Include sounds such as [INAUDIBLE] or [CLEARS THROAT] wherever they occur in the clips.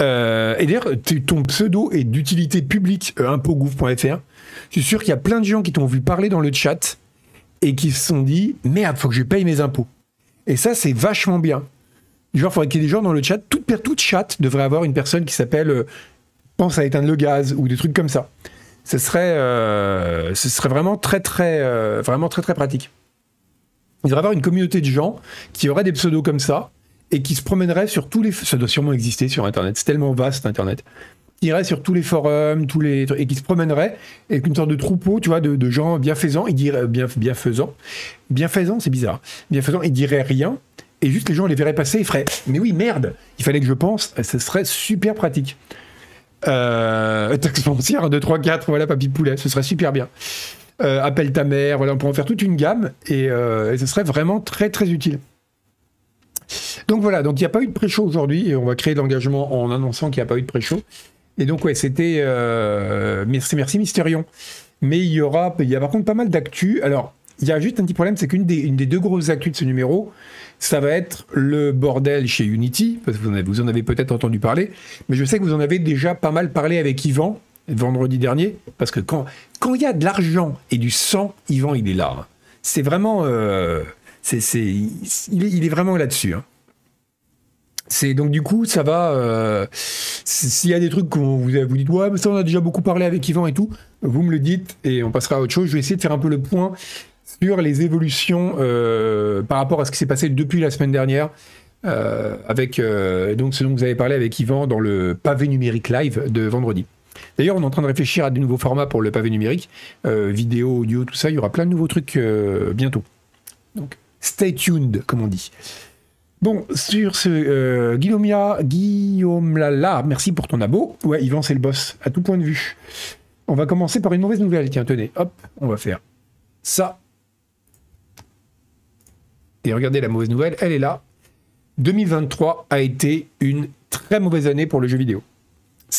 Euh, et d'ailleurs, ton pseudo est d'utilité publique euh, impôts.gouv.fr. Je suis sûr qu'il y a plein de gens qui t'ont vu parler dans le chat et qui se sont dit merde, faut que je paye mes impôts. Et ça, c'est vachement bien. Genre, il faudrait qu'il y ait des gens dans le chat. Toute, toute chat devrait avoir une personne qui s'appelle euh, pense à éteindre le gaz ou des trucs comme ça. Ce serait, euh, serait vraiment très très vraiment très très pratique. Il devrait y avoir une communauté de gens qui auraient des pseudos comme ça et qui se promèneraient sur tous les. Ça doit sûrement exister sur Internet. C'est tellement vaste Internet. Qui iraient sur tous les forums, tous les et qui se promèneraient avec une sorte de troupeau, tu vois, de, gens bienfaisants. Ils diraient bien bienfaisants, bienfaisants, c'est bizarre. Bienfaisants, ils diraient rien. Et juste les gens les verraient passer, ils feraient Mais oui, merde, il fallait que je pense, ce serait super pratique. Euh, [LAUGHS] taxe foncière 1, 2, 3, 4, voilà, papy poulet, ce serait super bien. Euh, appelle ta mère, voilà, on pourrait en faire toute une gamme et, euh, et ce serait vraiment très très utile. Donc voilà, donc il n'y a pas eu de pré-show aujourd'hui et on va créer de l'engagement en annonçant qu'il n'y a pas eu de pré-show. Et donc ouais, c'était euh, merci merci Mysterion. Mais il y aura, il y a par contre pas mal d'actu. Alors il y a juste un petit problème, c'est qu'une des, deux grosses actus de ce numéro, ça va être le bordel chez Unity, parce que vous en avez, peut-être entendu parler, mais je sais que vous en avez déjà pas mal parlé avec Yvan vendredi dernier, parce que quand il y a de l'argent et du sang, Yvan il est là. C'est vraiment, euh, c'est, il, il est vraiment là-dessus. hein. C'est donc du coup ça va. euh, S'il y a des trucs qu'on vous vous dites ouais mais ça on a déjà beaucoup parlé avec Yvan et tout, vous me le dites et on passera à autre chose. Je vais essayer de faire un peu le point sur les évolutions euh, par rapport à ce qui s'est passé depuis la semaine dernière. euh, avec donc ce dont vous avez parlé avec Yvan dans le pavé numérique live de vendredi. D'ailleurs, on est en train de réfléchir à des nouveaux formats pour le pavé numérique, vidéo, audio, tout ça. Il y aura plein de nouveaux trucs bientôt. Donc, stay tuned, comme on dit. Bon, sur ce, euh, Guillaumia, Guillaume Lala, merci pour ton abo. Ouais, Yvan, c'est le boss, à tout point de vue. On va commencer par une mauvaise nouvelle. Tiens, tenez, hop, on va faire ça. Et regardez la mauvaise nouvelle, elle est là. 2023 a été une très mauvaise année pour le jeu vidéo.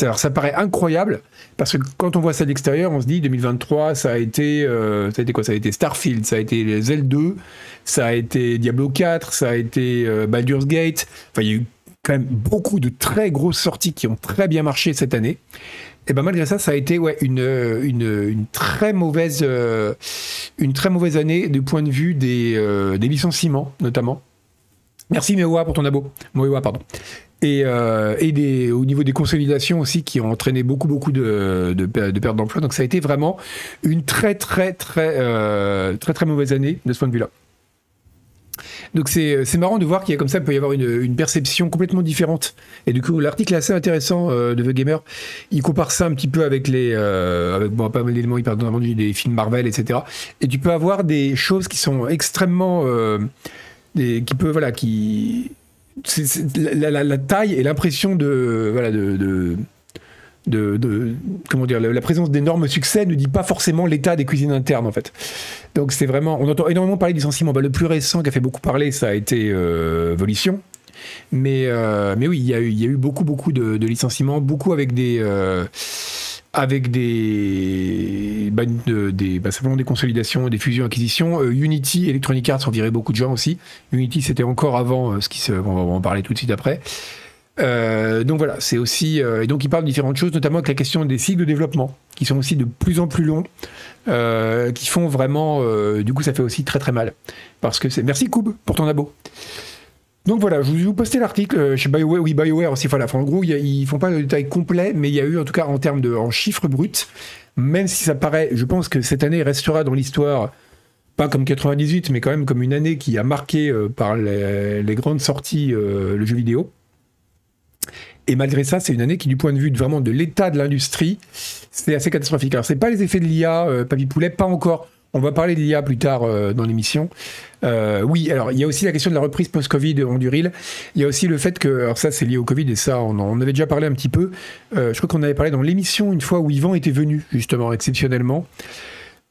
Alors, ça paraît incroyable parce que quand on voit ça de l'extérieur, on se dit 2023, ça a été, euh, ça a été quoi? Ça a été Starfield, ça a été les L2, ça a été Diablo 4, ça a été euh, Baldur's Gate. Enfin, il y a eu quand même beaucoup de très grosses sorties qui ont très bien marché cette année. Et ben malgré ça, ça a été ouais, une, une, une très mauvaise, euh, une très mauvaise année du point de vue des, euh, des licenciements, notamment. Merci Mewa pour ton abo. Moewa, pardon. Et, euh, au niveau des consolidations aussi qui ont entraîné beaucoup beaucoup de, pertes d'emploi. Donc ça a été vraiment une très très très euh, très très mauvaise année de ce point de vue-là. Donc c'est marrant de voir qu'il y a comme ça, il peut y avoir une, perception complètement différente. Et du coup, l'article est assez intéressant euh, de The Gamer. Il compare ça un petit peu avec les, avec bon, pas mal d'éléments hyper vendus, des films Marvel, etc. Et tu peux avoir des choses qui sont extrêmement, qui peut, voilà, qui, la, taille et l'impression de, voilà, de, de de, comment dire la, présence d'énormes succès ne dit pas forcément l'état des cuisines internes en fait. Donc c'est vraiment on entend énormément parler de licenciements Bah, le plus récent qui a fait beaucoup parler ça a été euh, Volition. Mais euh, mais oui il y y a eu beaucoup beaucoup de, de licenciements beaucoup avec des euh, avec des, bah, bah, simplement des consolidations, des fusions, acquisitions. Euh, Unity, Electronic Arts ont viré beaucoup de gens aussi. Unity, c'était encore avant euh, ce qui se, on va en parler tout de suite après. Euh, donc voilà, c'est aussi et donc il parle de différentes choses, notamment avec la question des cycles de développement, qui sont aussi de plus en plus longs, qui font vraiment, du coup, ça fait aussi très très mal, parce que c'est merci Koub pour ton abo. Donc voilà, je vous ai posté l'article euh, chez BioWare, oui BioWare aussi. Voilà, en gros, ils font pas le détail complet, mais il y a eu en tout cas en termes de en chiffres bruts, même si ça paraît, je pense que cette année restera dans l'histoire pas comme 98, mais quand même comme une année qui a marqué euh, par les, grandes sorties euh, le jeu vidéo. Et malgré ça, c'est une année qui, du point de vue vraiment de l'état de l'industrie, c'est assez catastrophique. Alors, c'est pas les effets de l'IA, Papy Poulet, pas encore. On va parler de l'IA plus tard euh, dans l'émission. Euh, oui, alors il y a aussi la question de la reprise post-Covid en Duril. Il y a aussi le fait que, alors ça c'est lié au Covid et ça on en avait déjà parlé un petit peu. Euh, je crois qu'on avait parlé dans l'émission une fois où Yvan était venu justement exceptionnellement.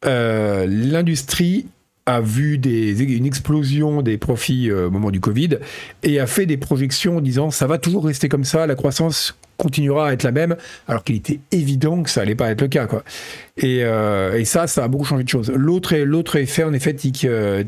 L'industrie a vu une explosion des profits au moment du Covid et a fait des projections en disant ça va toujours rester comme ça, la croissance continuera à être la même, alors qu'il était évident que ça allait pas être le cas, quoi. Et, euh, ça, ça a beaucoup changé de choses. L'autre, l'autre effet, en effet, tic, euh,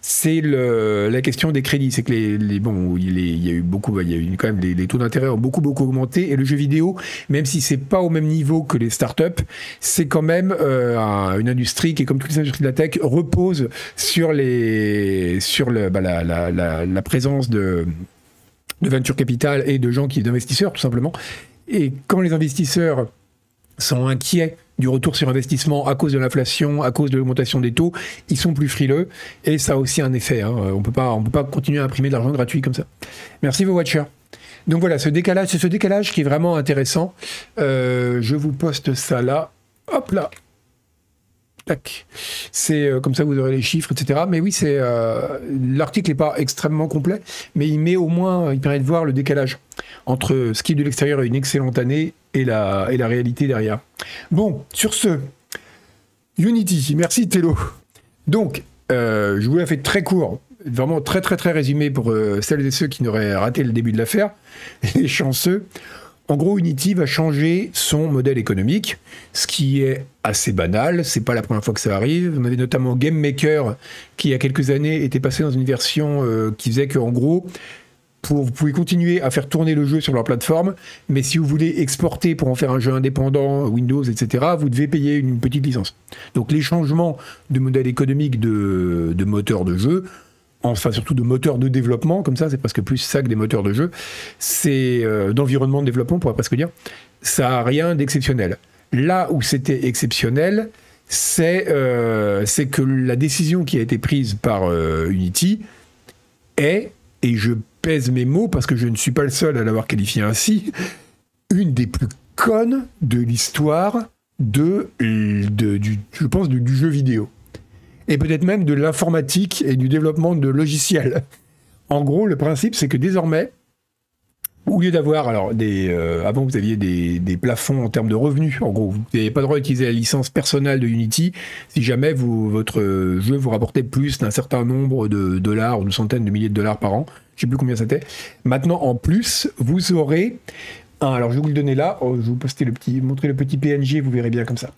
c'est la question des crédits. C'est que les, les il, y a eu beaucoup, il y a eu quand même les, taux d'intérêt ont beaucoup beaucoup augmenté et le jeu vidéo, même si c'est pas au même niveau que les startups, c'est quand même euh, une industrie qui, comme toutes les industries de la tech, repose sur bah, la présence de de venture capital et de gens qui d'investisseurs tout simplement. Et quand les investisseurs sont inquiets du retour sur investissement à cause de l'inflation, à cause de l'augmentation des taux, ils sont plus frileux et ça a aussi un effet. Hein. On peut pas, on peut pas continuer à imprimer de l'argent gratuit comme ça. Merci vos watchers. Donc voilà, ce décalage, c'est ce décalage qui est vraiment intéressant. Euh, je vous poste ça là. Hop là. C'est euh, comme ça vous aurez les chiffres, etc. Mais oui, c'est euh, l'article n'est pas extrêmement complet, mais il met au moins, il permet de voir le décalage entre ce qui de l'extérieur est une excellente année et la, la réalité derrière. Bon, sur ce, Unity, merci Tello. Donc, euh, je vous l'ai fait très court, vraiment très très très résumé pour celles et ceux qui n'auraient raté le début de l'affaire, [LAUGHS] les chanceux. En gros, Unity va changer son modèle économique, ce qui est assez banal. C'est pas la première fois que ça arrive. On avait notamment Game Maker qui, il y a quelques années, était passé dans une version euh, qui faisait qu'en gros, vous pouvez continuer à faire tourner le jeu sur leur plateforme, mais si vous voulez exporter pour en faire un jeu indépendant, Windows, etc., vous devez payer une petite licence. Donc les changements de modèle économique de moteur de jeu enfin surtout de moteurs de développement, comme ça, c'est presque plus ça que des moteurs de jeu, c'est euh, d'environnement de développement, on pourrait presque dire, ça n'a rien d'exceptionnel. Là où c'était exceptionnel, euh, c'est que la décision qui a été prise par euh, Unity est, et je pèse mes mots parce que je ne suis pas le seul à l'avoir qualifié ainsi, une des plus connes de l'histoire de, du, je pense, du jeu vidéo et peut-être même de l'informatique et du développement de logiciels. [LAUGHS] En gros, le principe, c'est que désormais, au lieu d'avoir, alors, des, euh, avant vous aviez des, plafonds en termes de revenus, en gros, vous n'avez pas le droit d'utiliser la licence personnelle de Unity si jamais votre jeu vous rapportait plus d'un certain nombre de dollars ou de centaines de milliers de dollars par an. Je ne sais plus combien c'était. Maintenant, en plus, vous aurez alors je vais vous le donner là, oh, je vais vous poster le petit, montrer le petit PNG, vous verrez bien comme ça.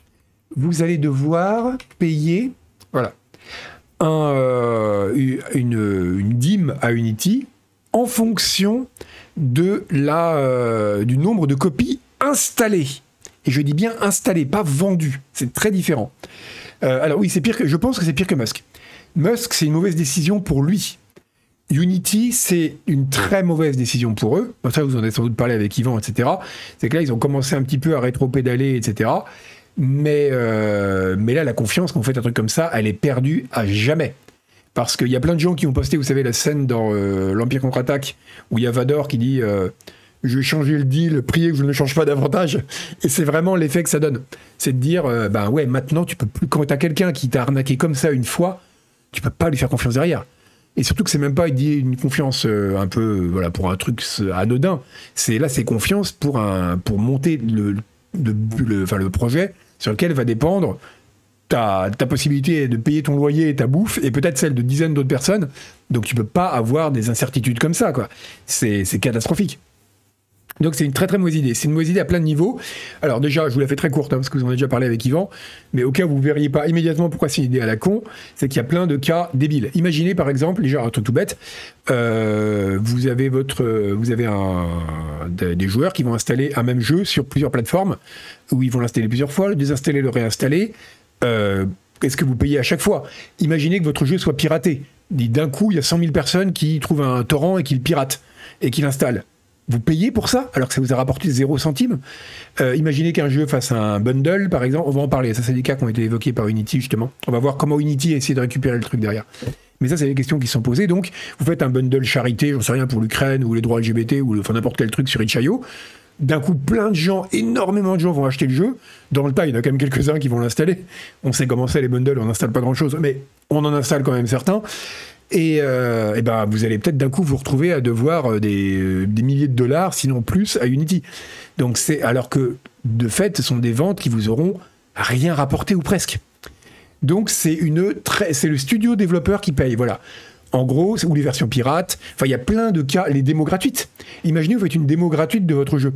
Vous allez devoir payer, voilà, euh, une, dîme à Unity en fonction de la, euh, du nombre de copies installées. Et je dis bien installées, pas vendues. C'est très différent. Euh, alors oui, c'est pire je pense que c'est pire que Musk. Musk, c'est une mauvaise décision pour lui. Unity, c'est une très mauvaise décision pour eux. Ça, vous en avez sans doute parlé avec Yvan, etc. C'est que là, ils ont commencé un petit peu à rétro-pédaler, etc. Mais, euh, mais là, la confiance, quand vous faites un truc comme ça, elle est perdue à jamais. Parce qu'il y a plein de gens qui ont posté, vous savez, la scène dans euh, l'Empire contre-attaque, où il y a Vador qui dit euh, Je vais changer le deal, priez que je ne change pas davantage. Et c'est vraiment l'effet que ça donne. C'est de dire Ben ouais, maintenant, tu peux plus. Quand tu as quelqu'un qui t'a arnaqué comme ça une fois, tu peux pas lui faire confiance derrière. Et surtout que c'est même pas une confiance un peu voilà pour un truc anodin. C'est là c'est confiance pour monter le, le, enfin, le projet sur lequel va dépendre ta, ta, possibilité de payer ton loyer et ta bouffe, et peut-être celle de dizaines d'autres personnes. Donc tu peux pas avoir des incertitudes comme ça, quoi. C'est catastrophique. Donc c'est une très très mauvaise idée. C'est une mauvaise idée à plein de niveaux. Alors déjà, je vous la fais très courte, hein, parce que vous en avez déjà parlé avec Yvan, mais au cas où vous ne verriez pas immédiatement pourquoi c'est une idée à la con, c'est qu'il y a plein de cas débiles. Imaginez par exemple, déjà un truc tout bête, euh, vous avez votre, vous avez des joueurs qui vont installer un même jeu sur plusieurs plateformes, où ils vont l'installer plusieurs fois, le désinstaller, le réinstaller. Euh, Est-ce que vous payez à chaque fois? Imaginez que votre jeu soit piraté. D'un coup, il y a 100 000 personnes qui trouvent un torrent et qui le piratent et qui l'installent vous payez pour ça alors que ça vous a rapporté 0 centime. Euh, imaginez qu'un jeu fasse un bundle, par exemple, on va en parler. Ça, c'est des cas qui ont été évoqués par Unity, justement. On va voir comment Unity a essayé de récupérer le truc derrière. Mais ça, c'est des questions qui sont posées. Donc, vous faites un bundle charité, j'en sais rien, pour l'Ukraine ou les droits LGBT ou n'importe quel truc sur Itch.io. D'un coup, plein de gens, énormément de gens vont acheter le jeu. Dans le tas, il y en a quand même quelques-uns qui vont l'installer. On sait comment c'est les bundles, on n'installe pas grand-chose, mais on en installe quand même certains. Et, euh, ben, vous allez peut-être d'un coup vous retrouver à devoir euh, des, euh, des, milliers de dollars, sinon plus, à Unity. C'est alors que de fait, ce sont des ventes qui vous auront rien rapporté ou presque. Donc c'est une c'est le studio développeur qui paye. Voilà. En gros, ou les versions pirates. Enfin, il y a plein de cas. Les démos gratuites. Imaginez, vous faites une démo gratuite de votre jeu.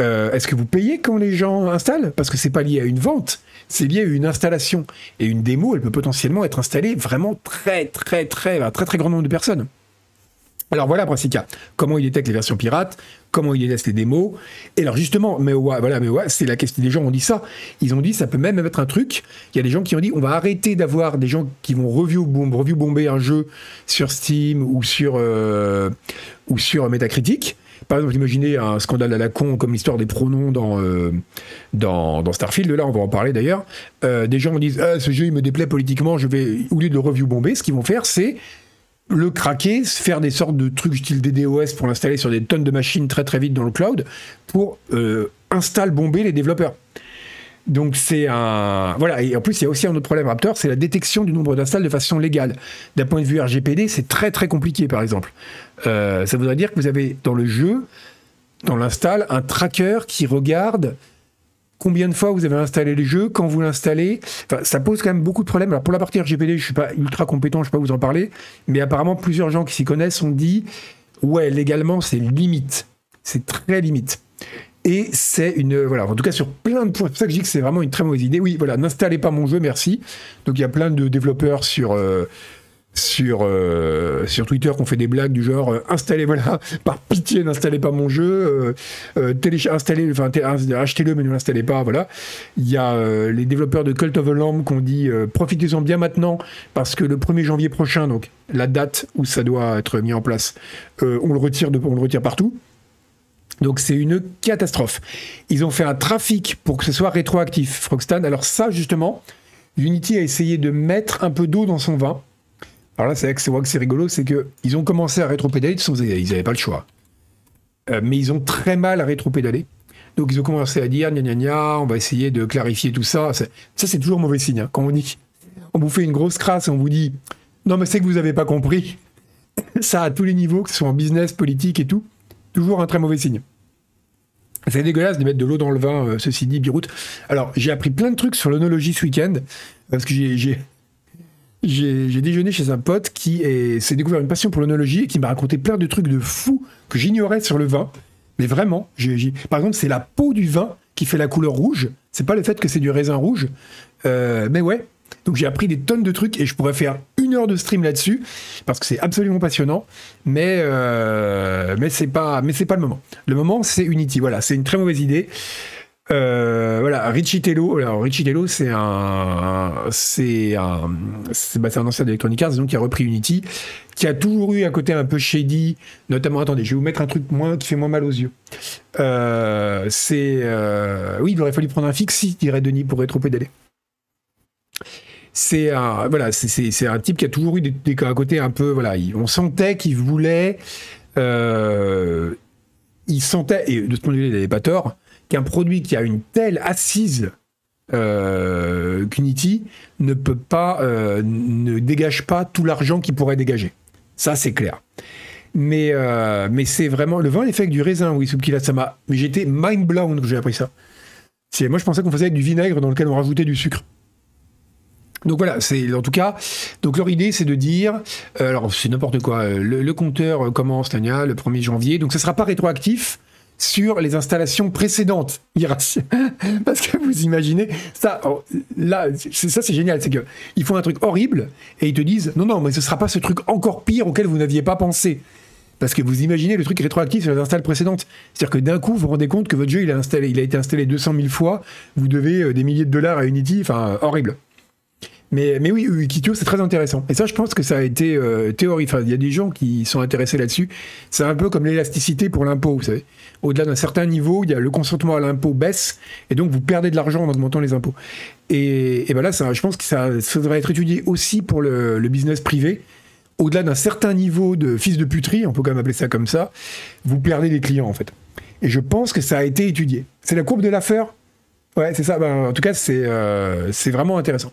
Euh, est-ce que vous payez quand les gens installent? Parce que c'est pas lié à une vente, c'est lié à une installation. Et une démo, elle peut potentiellement être installée vraiment très, très, très, très, très, très grand nombre de personnes. Alors voilà, Brassica, comment il détecte les versions pirates, comment il laisse les démos. Et alors justement, mais voilà, mais c'est la question. Les gens ont dit ça. Ils ont dit ça peut même être un truc. Il y a des gens qui ont dit on va arrêter d'avoir des gens qui vont review, review bomber un jeu sur Steam ou sur euh, ou sur Metacritic. Par exemple, imaginez un scandale à la con comme l'histoire des pronoms dans, euh, dans, Starfield. Là, on va en parler d'ailleurs. Euh, des gens disent ah, ce jeu il me déplaît politiquement, je vais au lieu de review bomber, ce qu'ils vont faire, c'est le craquer, faire des sortes de trucs style DDoS pour l'installer sur des tonnes de machines très très vite dans le cloud pour euh, installer bomber les développeurs. Donc c'est un voilà et en plus il y a aussi un autre problème Raptor, c'est la détection du nombre d'installs de façon légale. D'un point de vue RGPD, c'est très très compliqué par exemple. Euh, ça voudrait dire que vous avez dans le jeu, dans l'install, un tracker qui regarde combien de fois vous avez installé le jeu, quand vous l'installez. ça pose quand même beaucoup de problèmes. Alors pour la partie RGPD, je suis pas ultra compétent, je ne peux pas vous en parler, mais apparemment plusieurs gens qui s'y connaissent ont dit ouais, légalement c'est limite, c'est très limite. Et c'est une voilà, en tout cas sur plein de points. C'est pour ça que je dis que c'est vraiment une très mauvaise idée. Oui, voilà, n'installez pas mon jeu, merci. Donc il y a plein de développeurs sur euh, sur, euh, sur Twitter qu'on fait des blagues du genre euh, installez, voilà, [LAUGHS] par pitié, n'installez pas mon jeu, euh, installez, enfin, achetez-le, mais ne l'installez pas, voilà. Il y a les développeurs de Cult of the Lamb qu'on dit profitez-en bien maintenant, parce que le 1er janvier prochain, donc la date où ça doit être mis en place, on, le retire de, on le retire partout. Donc c'est une catastrophe. Ils ont fait un trafic pour que ce soit rétroactif, Frogstan. Alors ça, justement, Unity a essayé de mettre un peu d'eau dans son vin alors là, c'est vrai que c'est, rigolo, c'est qu'ils ont commencé à rétro-pédaler, ils n'avaient pas le choix. Euh, mais ils ont très mal à rétro-pédaler. Donc ils ont commencé à dire, gna gna gna, on va essayer de clarifier tout ça. Ça, c'est toujours mauvais signe. Hein. Quand on dit, on vous fait une grosse crasse on vous dit, non mais c'est que vous n'avez pas compris. [LAUGHS] ça à tous les niveaux, que ce soit en business, politique et tout, toujours un très mauvais signe. C'est dégueulasse de mettre de l'eau dans le vin, euh, ceci dit, Birout. Alors, j'ai appris plein de trucs sur l'onologie ce week-end, parce que j'ai, j'ai déjeuné chez un pote qui s'est découvert une passion pour l'onologie et qui m'a raconté plein de trucs de fous que j'ignorais sur le vin. Mais vraiment, par exemple, c'est la peau du vin qui fait la couleur rouge. C'est pas le fait que c'est du raisin rouge. Euh, mais ouais. Donc j'ai appris des tonnes de trucs et je pourrais faire une heure de stream là-dessus parce que c'est absolument passionnant. Mais euh, mais c'est pas mais c'est pas le moment. Le moment c'est Unity. Voilà, c'est une très mauvaise idée. Euh, voilà, Richie Tello. Alors, Richie c'est un, c'est un, c'est, bah, un ancien d'Electronic Arts, donc qui a repris Unity, qui a toujours eu un côté un peu shady, notamment. Attendez, je vais vous mettre un truc moins qui fait moins mal aux yeux. Euh, c'est, euh, oui, il aurait fallu prendre un fixie, dirait Denis, pour rétro-pédaler. C'est un, voilà, c'est, un type qui a toujours eu des, des, un côté un peu, voilà, on sentait qu'il voulait, il sentait, et de ce point de vue, il n'avait pas tort qu'un produit qui a une telle assise euh, qu'Unity ne peut pas, euh, ne dégage pas tout l'argent qu'il pourrait dégager. Ça, c'est clair. Mais, euh, mais c'est vraiment le vin, l'effet du raisin, oui, Subkila, ça m'a. Mais j'étais mind blown quand j'ai appris ça. Moi, je pensais qu'on faisait avec du vinaigre dans lequel on rajoutait du sucre. Donc voilà, c'est en tout cas. Donc leur idée, c'est de dire, alors c'est n'importe quoi. Le, compteur commence, Tania, le 1er janvier. Donc ça sera pas rétroactif sur les installations précédentes [LAUGHS] Parce que vous imaginez, ça, oh, là, ça c'est génial, c'est qu'ils font un truc horrible et ils te disent non, non, mais ce sera pas ce truc encore pire auquel vous n'aviez pas pensé. Parce que vous imaginez le truc rétroactif sur les installs précédentes. C'est-à-dire que d'un coup, vous vous rendez compte que votre jeu, il a, installé, il a été installé 200 000 fois, vous devez euh, des milliers de dollars à Unity, enfin, horrible. Mais, mais oui, Wikitio, c'est très intéressant. Et ça, je pense que ça a été euh, théorie. Enfin, il y a des gens qui sont intéressés là-dessus. C'est un peu comme l'élasticité pour l'impôt, vous savez. Au-delà d'un certain niveau, il y a le consentement à l'impôt baisse, et donc vous perdez de l'argent en augmentant les impôts. Et, et ben ça, je pense que ça, devrait être étudié aussi pour le, business privé. Au-delà d'un certain niveau de fils de puterie, on peut quand même appeler ça comme ça, vous perdez des clients, en fait. Et je pense que ça a été étudié. C'est la courbe de l'affaire? Ouais, c'est ça. Ben, en tout cas, c'est euh, vraiment intéressant.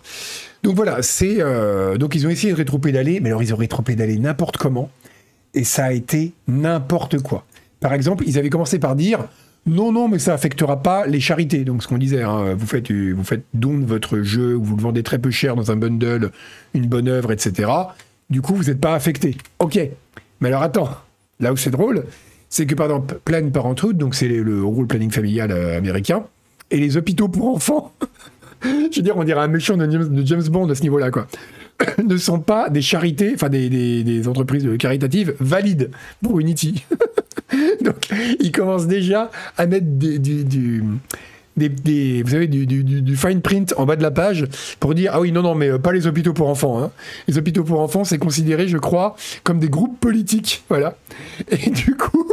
Donc voilà, c'est euh, donc ils ont essayé de rétro-pédaler, mais alors ils ont rétro-pédalé n'importe comment, et ça a été n'importe quoi. Par exemple, ils avaient commencé par dire non, non, mais ça affectera pas les charités. Donc ce qu'on disait, hein, vous faites vous faites don de votre jeu, vous le vendez très peu cher dans un bundle, une bonne œuvre, etc. Du coup, vous n'êtes pas affecté. Ok. Mais alors attends, là où c'est drôle, c'est que par exemple, Planned Parenthood, donc c'est le rôle planning familial euh, américain, et les hôpitaux pour enfants, [LAUGHS] je veux dire, on dirait un méchant de James, Bond à ce niveau-là, quoi, [COUGHS] ne sont pas des charités, enfin des, entreprises caritatives valides pour Unity. [LAUGHS] donc, ils commencent déjà à mettre du des, vous du, fine print en bas de la page pour dire ah oui non non mais euh, pas les hôpitaux pour enfants. Hein. Les hôpitaux pour enfants c'est considéré je crois comme des groupes politiques voilà. Et du coup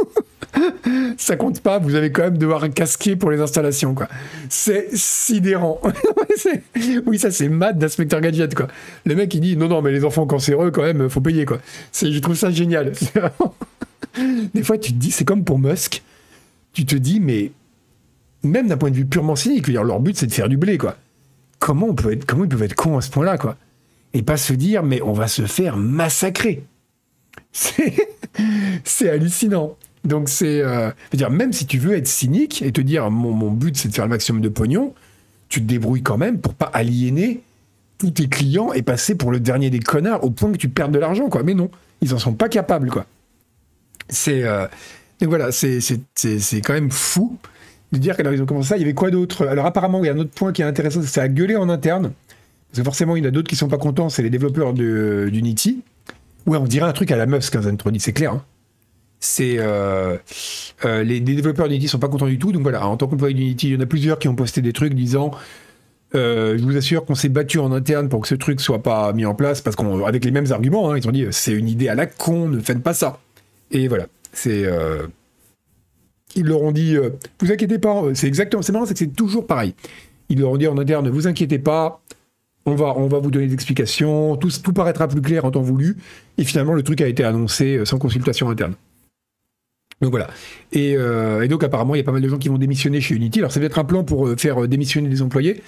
[LAUGHS] ça compte pas. Vous avez quand même devoir casquer pour les installations quoi. C'est sidérant. [LAUGHS] oui ça c'est mad d'inspecteur gadget quoi. Le mec il dit non non mais les enfants cancéreux quand même faut payer quoi. Je trouve ça génial. [LAUGHS] Des fois tu te dis c'est comme pour Musk. Tu te dis mais même d'un point de vue purement cynique, leur but c'est de faire du blé, quoi. Comment, on peut être, comment ils peuvent être cons à ce point-là, quoi? Et pas se dire, mais on va se faire massacrer. C'est hallucinant. Donc c'est, euh, dire, même si tu veux être cynique et te dire, mon, mon but c'est de faire le maximum de pognon, tu te débrouilles quand même pour pas aliéner tous tes clients et passer pour le dernier des connards au point que tu perdes de l'argent, quoi. Mais non, ils en sont pas capables, quoi. C'est, euh, donc voilà, c'est, quand même fou de dire qu'ils ont commencé ça. Il y avait quoi d'autre? Alors apparemment, il y a un autre point qui est intéressant, c'est à gueuler en interne. Parce que forcément, il y en a d'autres qui sont pas contents, c'est les développeurs d'Unity. Ouais, on dirait un truc à la Musk, hein, Zentroni, c'est clair. Hein. C'est euh, euh, les, développeurs d'Unity sont pas contents du tout. Donc voilà, en tant qu'employé d'Unity, il y en a plusieurs qui ont posté des trucs disant euh, je vous assure qu'on s'est battu en interne pour que ce truc soit pas mis en place parce qu'avec les mêmes arguments, hein, ils ont dit c'est une idée à la con, ne faites pas ça. Et voilà, c'est ils leur ont dit, vous inquiétez pas, c'est exactement, c'est marrant, c'est que c'est toujours pareil. Ils leur ont dit en interne, ne vous inquiétez pas, on va, on va vous donner des explications, tout, tout paraîtra plus clair en temps voulu. Et finalement, le truc a été annoncé sans consultation interne. Donc voilà. Euh, et, donc apparemment, il y a pas mal de gens qui vont démissionner chez Unity. Alors c'est peut-être un plan pour faire démissionner des employés,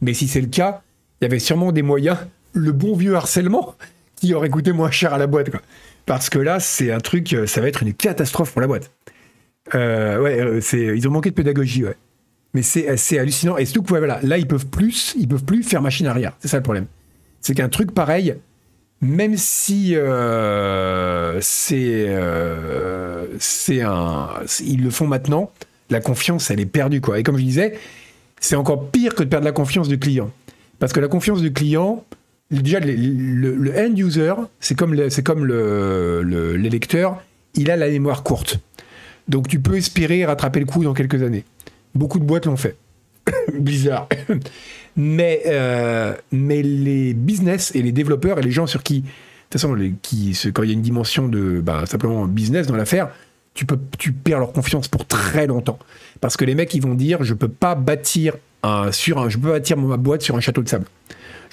mais si c'est le cas, il y avait sûrement des moyens, le bon vieux harcèlement, qui aurait coûté moins cher à la boîte. Parce que là, c'est un truc, ça va être une catastrophe pour la boîte. Euh, ouais, euh, ils ont manqué de pédagogie, ouais. Mais c'est, hallucinant. Et surtout voilà, là, ils peuvent plus, ils peuvent plus faire machine arrière. C'est ça le problème. C'est qu'un truc pareil, même si euh, c'est, un, ils le font maintenant, la confiance, elle est perdue, quoi. Et comme je disais, c'est encore pire que de perdre la confiance du client. Parce que la confiance du client, déjà, le, end user, c'est comme, comme le, l'électeur, il a la mémoire courte. Donc tu peux espérer rattraper le coup dans quelques années. Beaucoup de boîtes l'ont fait. Bizarre. [COUGHS] mais, euh, mais les business et les développeurs et les gens sur qui, de toute façon, quand il y a une dimension de bah, simplement business dans l'affaire, tu, peux, tu perds leur confiance pour très longtemps. Parce que les mecs, ils vont dire, je peux pas bâtir sur un, je peux bâtir ma boîte sur un château de sable.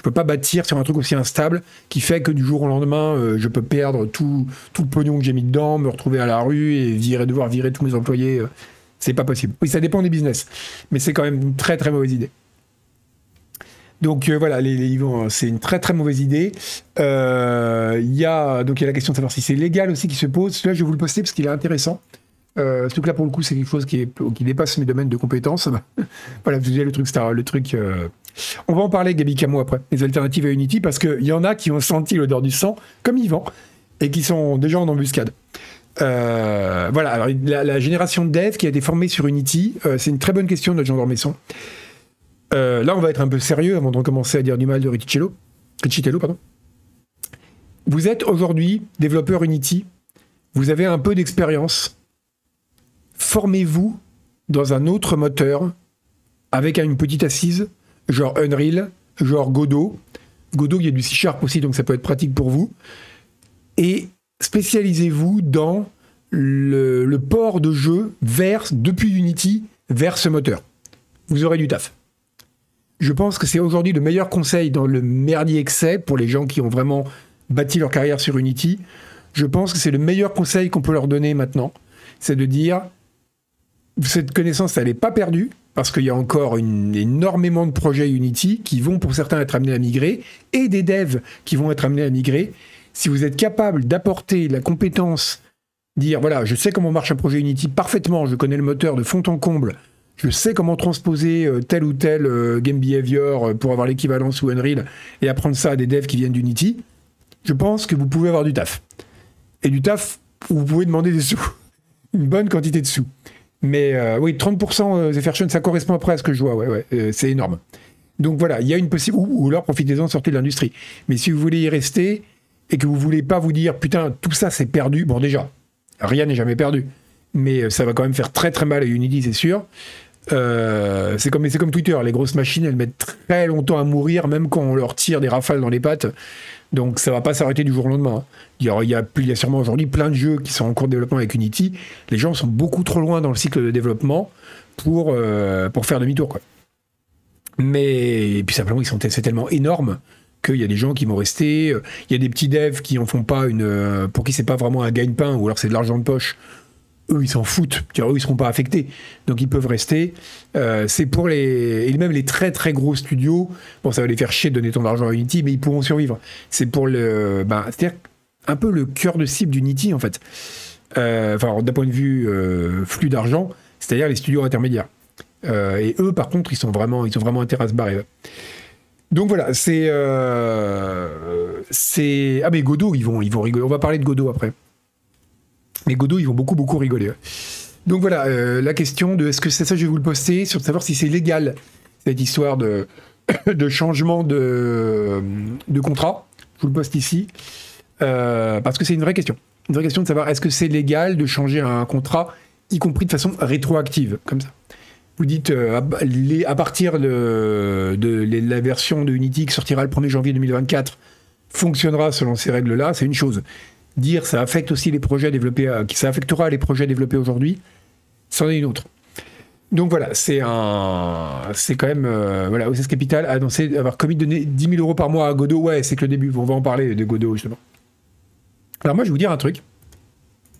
Je peux pas bâtir sur un truc aussi instable qui fait que du jour au lendemain, euh, je peux perdre tout, tout le pognon que j'ai mis dedans, me retrouver à la rue et virer, devoir virer tous mes employés. Euh, c'est pas possible. Oui, ça dépend des business, mais c'est quand même une très très mauvaise idée. Donc euh, voilà, les, c'est une très très mauvaise idée. Il y a donc y a la question de savoir si c'est légal aussi qui se pose. Celui-là, je vais vous le poster parce qu'il est intéressant. Euh, ce truc-là, pour le coup, c'est quelque chose qui, dépasse mes domaines de compétences. [LAUGHS] voilà, vous avez le truc, le truc. Euh, on va en parler, Gabi Camo, après, les alternatives à Unity, parce qu'il y en a qui ont senti l'odeur du sang, comme Yvan, et qui sont déjà en embuscade. Euh, voilà, la, génération de dev qui a été formée sur Unity, c'est une très bonne question de Jean Dormesson. là, on va être un peu sérieux avant de recommencer à dire du mal de Ricciello. Ricciello, pardon. Vous êtes aujourd'hui développeur Unity, vous avez un peu d'expérience formez-vous dans un autre moteur avec une petite assise, genre Unreal, genre Godot. Godot, il y a du C-Sharp aussi, donc ça peut être pratique pour vous. Et spécialisez-vous dans le, port de jeu vers, depuis Unity vers ce moteur. Vous aurez du taf. Je pense que c'est aujourd'hui le meilleur conseil dans le merdier excès pour les gens qui ont vraiment bâti leur carrière sur Unity. Je pense que c'est le meilleur conseil qu'on peut leur donner maintenant. C'est de dire, cette connaissance, elle n'est pas perdue, parce qu'il y a encore énormément de projets Unity qui vont pour certains être amenés à migrer, et des devs qui vont être amenés à migrer. Si vous êtes capable d'apporter la compétence, dire, voilà, je sais comment marche un projet Unity parfaitement, je connais le moteur de fond en comble, je sais comment transposer euh, tel ou tel euh, game behavior euh, pour avoir l'équivalence ou Unreal, et apprendre ça à des devs qui viennent d'Unity, je pense que vous pouvez avoir du taf. Et du taf vous pouvez demander des sous. [LAUGHS] Une bonne quantité de sous. Mais oui, 30% Zephyr ça correspond après à ce que je vois, ouais, ouais, c'est énorme. Donc voilà, il y a une possibilité, ou, alors profitez-en, sortez de l'industrie. Mais si vous voulez y rester et que vous voulez pas vous dire, putain, tout ça c'est perdu, bon déjà, rien n'est jamais perdu, mais ça va quand même faire très très mal à Unity, c'est sûr. Euh, c'est comme, comme Twitter, les grosses machines, elles mettent très longtemps à mourir, même quand on leur tire des rafales dans les pattes. Donc ça va pas s'arrêter du jour au lendemain. Il y, a, il, y a, sûrement aujourd'hui plein de jeux qui sont en cours de développement avec Unity. Les gens sont beaucoup trop loin dans le cycle de développement pour, euh, pour faire demi-tour. Mais et puis simplement, ils sont, c'est tellement énorme qu'il y a des gens qui vont rester. Il y a des petits devs qui en font pas une. pour qui c'est pas vraiment un gagne-pain ou alors c'est de l'argent de poche eux, ils s'en foutent. Eux, ils seront pas affectés. Donc, ils peuvent rester. Euh, c'est pour les. Et même les très, très gros studios. Bon, ça va les faire chier de donner ton argent à Unity, mais ils pourront survivre. C'est pour le. Ben, C'est-à-dire un peu le cœur de cible d'Unity, en fait. Euh, enfin, d'un point de vue euh, flux d'argent, c'est-à-dire les studios intermédiaires. et eux, par contre, ils sont vraiment, ils ont vraiment intérêt à se barrer. Donc voilà, c'est. c'est. Ah, mais Godot, ils vont, ils vont rigoler. On va parler de Godot après. Mais Godot, ils vont beaucoup, beaucoup rigoler. Donc voilà, euh, la question de est-ce que c'est ça, je vais vous le poster, sur savoir si c'est légal, cette histoire de, [COUGHS] de changement de, de contrat. Je vous le poste ici. Euh, parce que c'est une vraie question. Une vraie question de savoir est-ce que c'est légal de changer un contrat, y compris de façon rétroactive, comme ça. Vous dites euh, à, partir de, la version de Unity qui sortira le 1er janvier 2024 fonctionnera selon ces règles-là, c'est une chose dire ça affecte aussi les projets développés, euh, ça affectera les projets développés aujourd'hui, c'en est une autre. Donc voilà, c'est un, c'est quand même, euh, voilà, OCS Capital a annoncé avoir commis de donner 10 000 euros par mois à Godot. Ouais, c'est que le début. On va en parler de Godot justement. Alors moi, je vais vous dire un truc,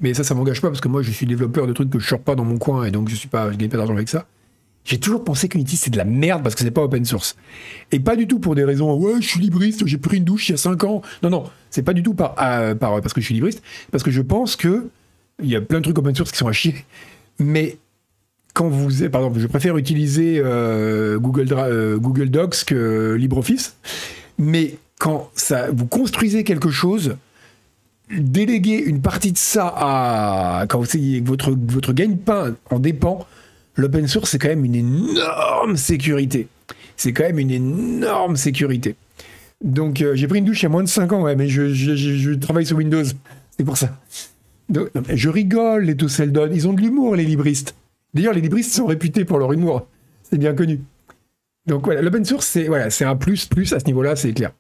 mais ça, ça m'engage pas parce que moi, je suis développeur de trucs que je sors pas dans mon coin et donc je suis pas, je gagne pas d'argent avec ça. J'ai toujours pensé qu'Unity c'est de la merde parce que c'est pas open source. Et pas du tout pour des raisons ouais, je suis libriste, j'ai pris une douche il y a 5 ans. Non non, c'est pas du tout euh, par, parce que je suis libriste, parce que je pense que il y a plein de trucs open source qui sont à chier. Mais quand vous par exemple, je préfère utiliser euh, Google euh, Google Docs que LibreOffice, mais quand ça vous construisez quelque chose déléguer une partie de ça à quand vous, votre votre gagne-pain en dépend l'open source, c'est quand même une énorme sécurité. C'est quand même une énorme sécurité. Donc, euh, j'ai pris une douche il y a moins de 5 ans, ouais, mais je, travaille sur Windows. C'est pour ça. je rigole, les Tosseldon. Ils ont de l'humour, les libristes. D'ailleurs, les libristes sont réputés pour leur humour. C'est bien connu. Donc voilà, l'open source, c'est un plus, plus à ce niveau-là, c'est clair.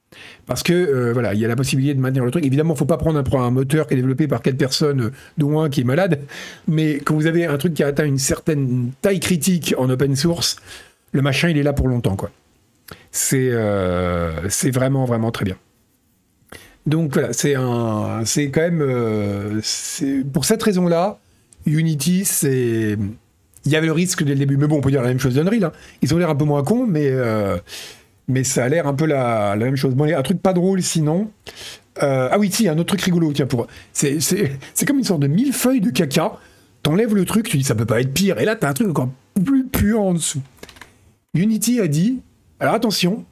Parce que euh, voilà, il y a la possibilité de maintenir le truc. Évidemment, il faut pas prendre un, moteur qui est développé par quatre personnes, euh, dont un qui est malade. Mais quand vous avez un truc qui a atteint une certaine taille critique en open source, le machin, il est là pour longtemps, quoi. C'est euh, vraiment, vraiment très bien. Donc voilà, c'est un, c'est quand même, pour cette raison-là, Unity, c'est il y avait le risque dès le début. Mais bon, on peut dire la même chose d'Unreal. Hein. Ils ont l'air un peu moins cons, mais, euh, mais ça a l'air un peu la, la, même chose. Bon, un truc pas drôle sinon. Euh, ah oui, si, un autre truc rigolo, tiens, pour. C'est comme une sorte de mille feuilles de caca. T'enlèves le truc, tu dis ça peut pas être pire. Et là, t'as un truc encore plus puant en dessous. Unity a dit alors attention,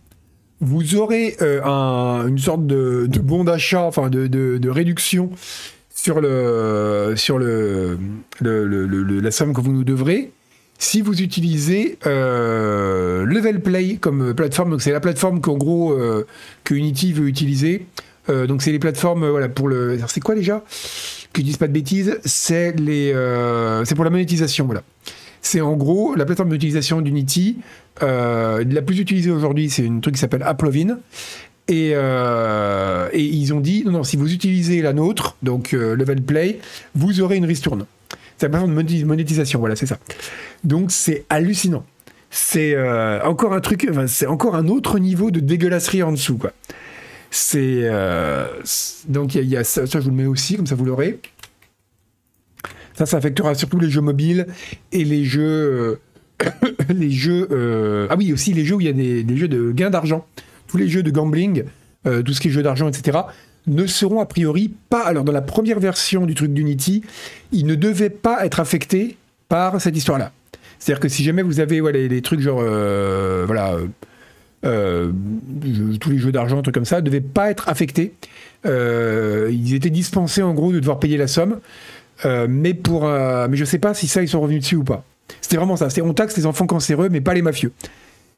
vous aurez euh, un, une sorte de, de bon d'achat, enfin de, de réduction sur, le, sur le, la somme que vous nous devrez si vous utilisez euh, Level Play comme plateforme. Donc c'est la plateforme qu'en gros euh, que Unity veut utiliser. Euh, donc c'est les plateformes voilà pour le. C'est quoi déjà? Que je dise pas de bêtises. C'est les c'est pour la monétisation voilà. C'est en gros la plateforme d'utilisation d'Unity. la plus utilisée aujourd'hui, c'est une truc qui s'appelle Applovin. Euh, et, ils ont dit, non, non, si vous utilisez la nôtre, donc euh, Level Play, vous aurez une ristourne. C'est la de monétisation, voilà, c'est ça. Donc c'est hallucinant. C'est euh, encore un truc, c'est encore un autre niveau de dégueulasserie en dessous, quoi. C'est donc il y, a ça, je vous le mets aussi, comme ça vous l'aurez. Ça, ça affectera surtout les jeux mobiles et les jeux, [COUGHS] les jeux. ah oui, aussi les jeux où il y a des jeux de gain d'argent tous les jeux de gambling, euh, tout ce qui est jeux d'argent, etc., ne seront a priori pas. Alors, dans la première version du truc d'Unity, ils ne devaient pas être affectés par cette histoire-là. C'est-à-dire que si jamais vous avez les, trucs genre. Euh, voilà. tous les jeux d'argent, trucs comme ça, ne devaient pas être affectés. ils étaient dispensés en gros de devoir payer la somme. mais pour, mais je sais pas si ça ils sont revenus dessus ou pas. C'était vraiment ça. on taxe les enfants cancéreux, mais pas les mafieux.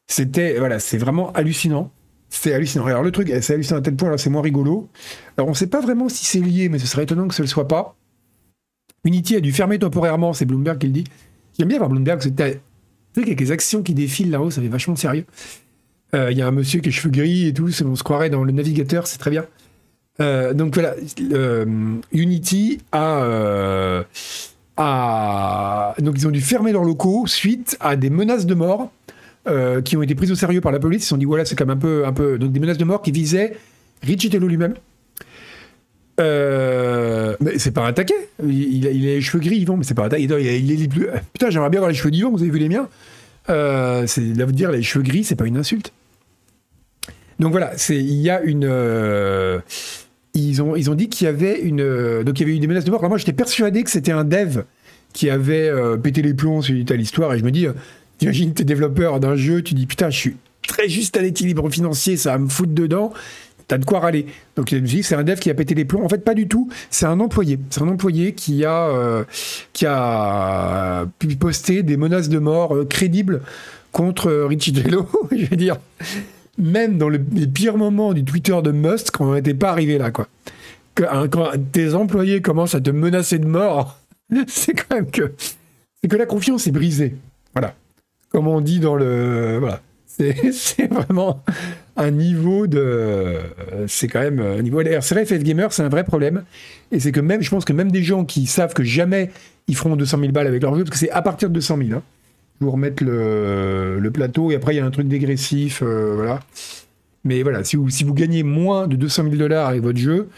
C'était voilà, c'est vraiment hallucinant. C'est hallucinant. Alors le truc, c'est hallucinant à tel point, là c'est moins rigolo. Alors on ne sait pas vraiment si c'est lié, mais ce serait étonnant que ce ne soit pas. Unity a dû fermer temporairement, c'est Bloomberg qui le dit. J'aime bien voir Bloomberg, c'est avec les actions qui défilent là-haut, ça fait vachement sérieux. Euh, il y a un monsieur qui a cheveux gris et tout, on se croirait dans le navigateur, c'est très bien. Euh, donc voilà, Unity a, a, Donc ils ont dû fermer leurs locaux suite à des menaces de mort euh, qui ont été prises au sérieux par la police. Ils se sont dit, voilà, c'est quand même un peu, un peu. Donc des menaces de mort qui visaient Richitello lui-même. Euh, mais c'est pas attaqué. Il, a, les cheveux gris, Yvon, mais c'est pas attaqué. Il, il, est plus... Putain, j'aimerais bien avoir les cheveux d'Yvon, vous avez vu les miens. Euh, c'est là vous dire les cheveux gris, c'est pas une insulte. Donc voilà, il y a une. Ils ont ils ont dit qu'il y avait une donc il y avait eu des menaces de mort. Alors moi j'étais persuadé que c'était un dev qui avait pété les plombs sur une telle histoire et je me dis T'imagines, t'es développeur d'un jeu, tu dis putain, je suis très juste à l'équilibre financier, ça va me foutre dedans. T'as de quoi râler. Donc c'est un dev qui a pété les plombs. En fait, pas du tout. C'est un employé. C'est un employé qui a euh, qui a pu poster des menaces de mort euh, crédibles contre euh, Richie Jello. [LAUGHS] je veux dire, même dans les pires moments du Twitter de Must, quand on n'était pas arrivé là, quoi. Hein, quand tes employés commencent à te menacer de mort, [LAUGHS] c'est quand même que c'est que la confiance est brisée. Voilà comme on dit dans le. Voilà. [LAUGHS] C'est vraiment un niveau de. C'est quand même un niveau. C'est vrai, FF Gamer, c'est un vrai problème. Et c'est que même, je pense que même des gens qui savent que jamais ils feront 200 000 balles avec leur jeu, parce que c'est à partir de 200 000. Hein. Je vous remettre le, le, plateau et après il y a un truc dégressif. Euh, voilà. Mais voilà, si vous, si vous gagnez moins de 200 000 dollars avec votre jeu,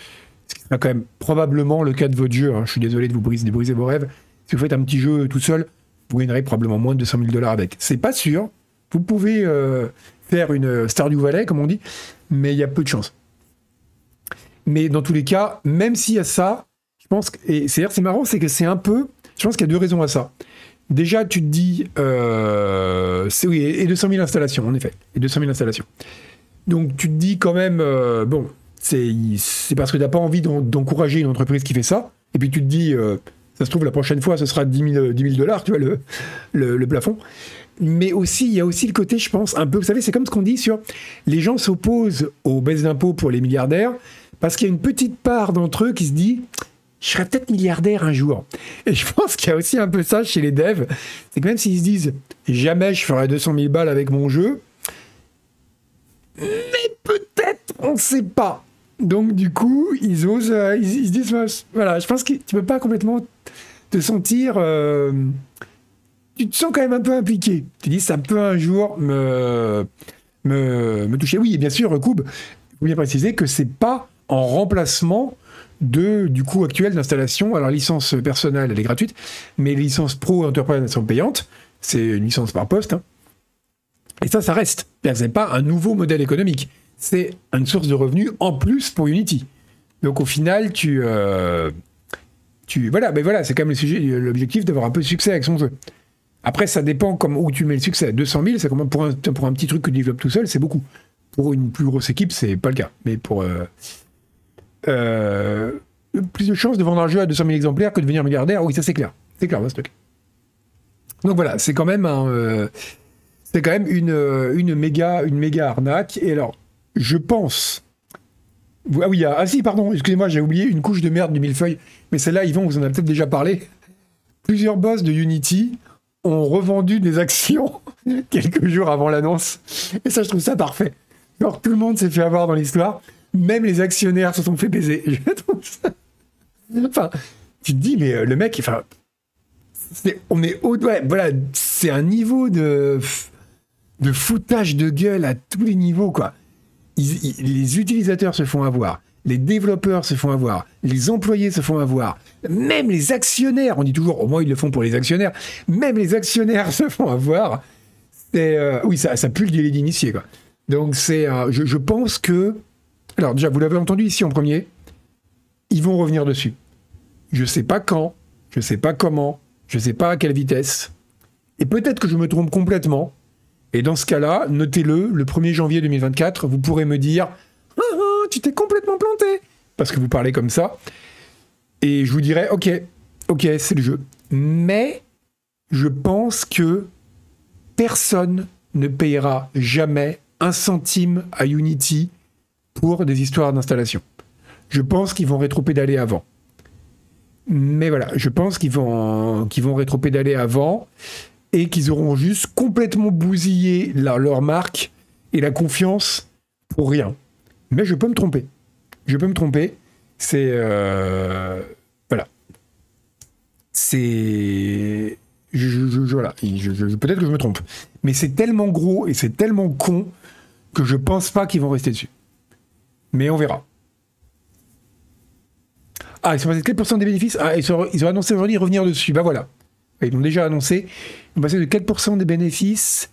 ce qui sera quand même probablement le cas de votre jeu, hein. je suis désolé de vous briser, de briser vos rêves, si vous faites un petit jeu tout seul, vous gagnerez probablement moins de 200 000 dollars avec. C'est pas sûr. Vous pouvez euh, faire une Stardew Valley, comme on dit, mais il y a peu de chance. Mais dans tous les cas, même s'il y a ça, je pense que. Et c'est marrant, c'est que c'est un peu. Je pense qu'il y a deux raisons à ça. Déjà, tu te dis. Euh, oui, et 200 000 installations, en effet. Et 200 000 installations. Donc, tu te dis quand même. Euh, bon, c'est parce que tu n'as pas envie d'encourager une entreprise qui fait ça. Et puis, tu te dis. Ça se trouve, la prochaine fois, ce sera 10 000, dollars, tu vois, le, le, plafond. Mais aussi, il y a aussi le côté, je pense, un peu, vous savez, c'est comme ce qu'on dit sur les gens s'opposent aux baisses d'impôts pour les milliardaires parce qu'il y a une petite part d'entre eux qui se dit je serai peut-être milliardaire un jour. Et je pense qu'il y a aussi un peu ça chez les devs. C'est que même s'ils se disent jamais je ferai 200 000 balles avec mon jeu, mais peut-être, on ne sait pas. Donc du coup, ils osent, euh, ils, se disent, voilà, je pense que tu peux pas complètement te sentir, euh, tu te sens quand même un peu impliqué. Tu dis, ça peut un jour me, me, me toucher. Oui, et bien sûr, Koub, il bien préciser que c'est pas en remplacement de, du coût actuel d'installation. Alors, licence personnelle, elle est gratuite, mais les licences pro enterprise sont payantes. C'est une licence par poste. Hein. Et ça, ça reste. C'est pas un nouveau modèle économique c'est une source de revenus en plus pour Unity. Donc au final, tu, euh, voilà, mais voilà, c'est quand même l'objectif d'avoir un peu de succès avec son jeu. Après, ça dépend comme où tu mets le succès. 200 000, c'est comme pour un, pour un petit truc que tu développes tout seul, c'est beaucoup. Pour une plus grosse équipe, c'est pas le cas. Mais pour euh, euh, plus de chances de vendre un jeu à 200 000 exemplaires que de devenir milliardaire, oui, ça c'est clair. C'est clair, ce truc. Donc voilà, c'est quand même un, c'est quand même une, une méga, une méga arnaque. Et alors, je pense. Ah oui, ah si, pardon, excusez-moi, j'ai oublié une couche de merde du millefeuille. Mais celle-là, Yvon, vous en avez peut-être déjà parlé. Plusieurs boss de Unity ont revendu des actions [LAUGHS] quelques jours avant l'annonce. Et ça, je trouve ça parfait. Alors, tout le monde s'est fait avoir dans l'histoire. Même les actionnaires se sont fait baiser. [LAUGHS] Je trouve ça. Enfin, tu te dis, mais euh, le mec, enfin. on est au doigt. Voilà, c'est un niveau de. de foutage de gueule à tous les niveaux, quoi les utilisateurs se font avoir, les développeurs se font avoir, les employés se font avoir, même les actionnaires, on dit toujours, au moins ils le font pour les actionnaires, même les actionnaires [LAUGHS] se font avoir. Euh, oui, ça, pue le délai d'initié. Donc euh, je, pense que, alors déjà, vous l'avez entendu ici en premier, ils vont revenir dessus. Je sais pas quand, je sais pas comment, je sais pas à quelle vitesse, et peut-être que je me trompe complètement, Et dans ce cas-là, notez-le, le 1er janvier 2024, vous pourrez me dire ah, ah, Tu t'es complètement planté Parce que vous parlez comme ça. Et je vous dirai Ok, ok, c'est le jeu. Mais je pense que personne ne payera jamais un centime à Unity pour des histoires d'installation. Je pense qu'ils vont rétro-pédaler avant. Mais voilà, je pense qu'ils vont, qu'ils vont rétro-pédaler avant et qu'ils auront juste complètement bousillé leur marque et la confiance pour rien. Mais je peux me tromper. Je peux me tromper. C'est. Euh, voilà. C'est. Je, voilà. Peut-être que je me trompe. Mais c'est tellement gros et c'est tellement con que je pense pas qu'ils vont rester dessus. Mais on verra. Ah, ils sont passés de 4% des bénéfices? Ah, ils, ont, annoncé aujourd'hui revenir dessus. Bah voilà. Ils l'ont déjà annoncé. Ils ont passé de 4% des bénéfices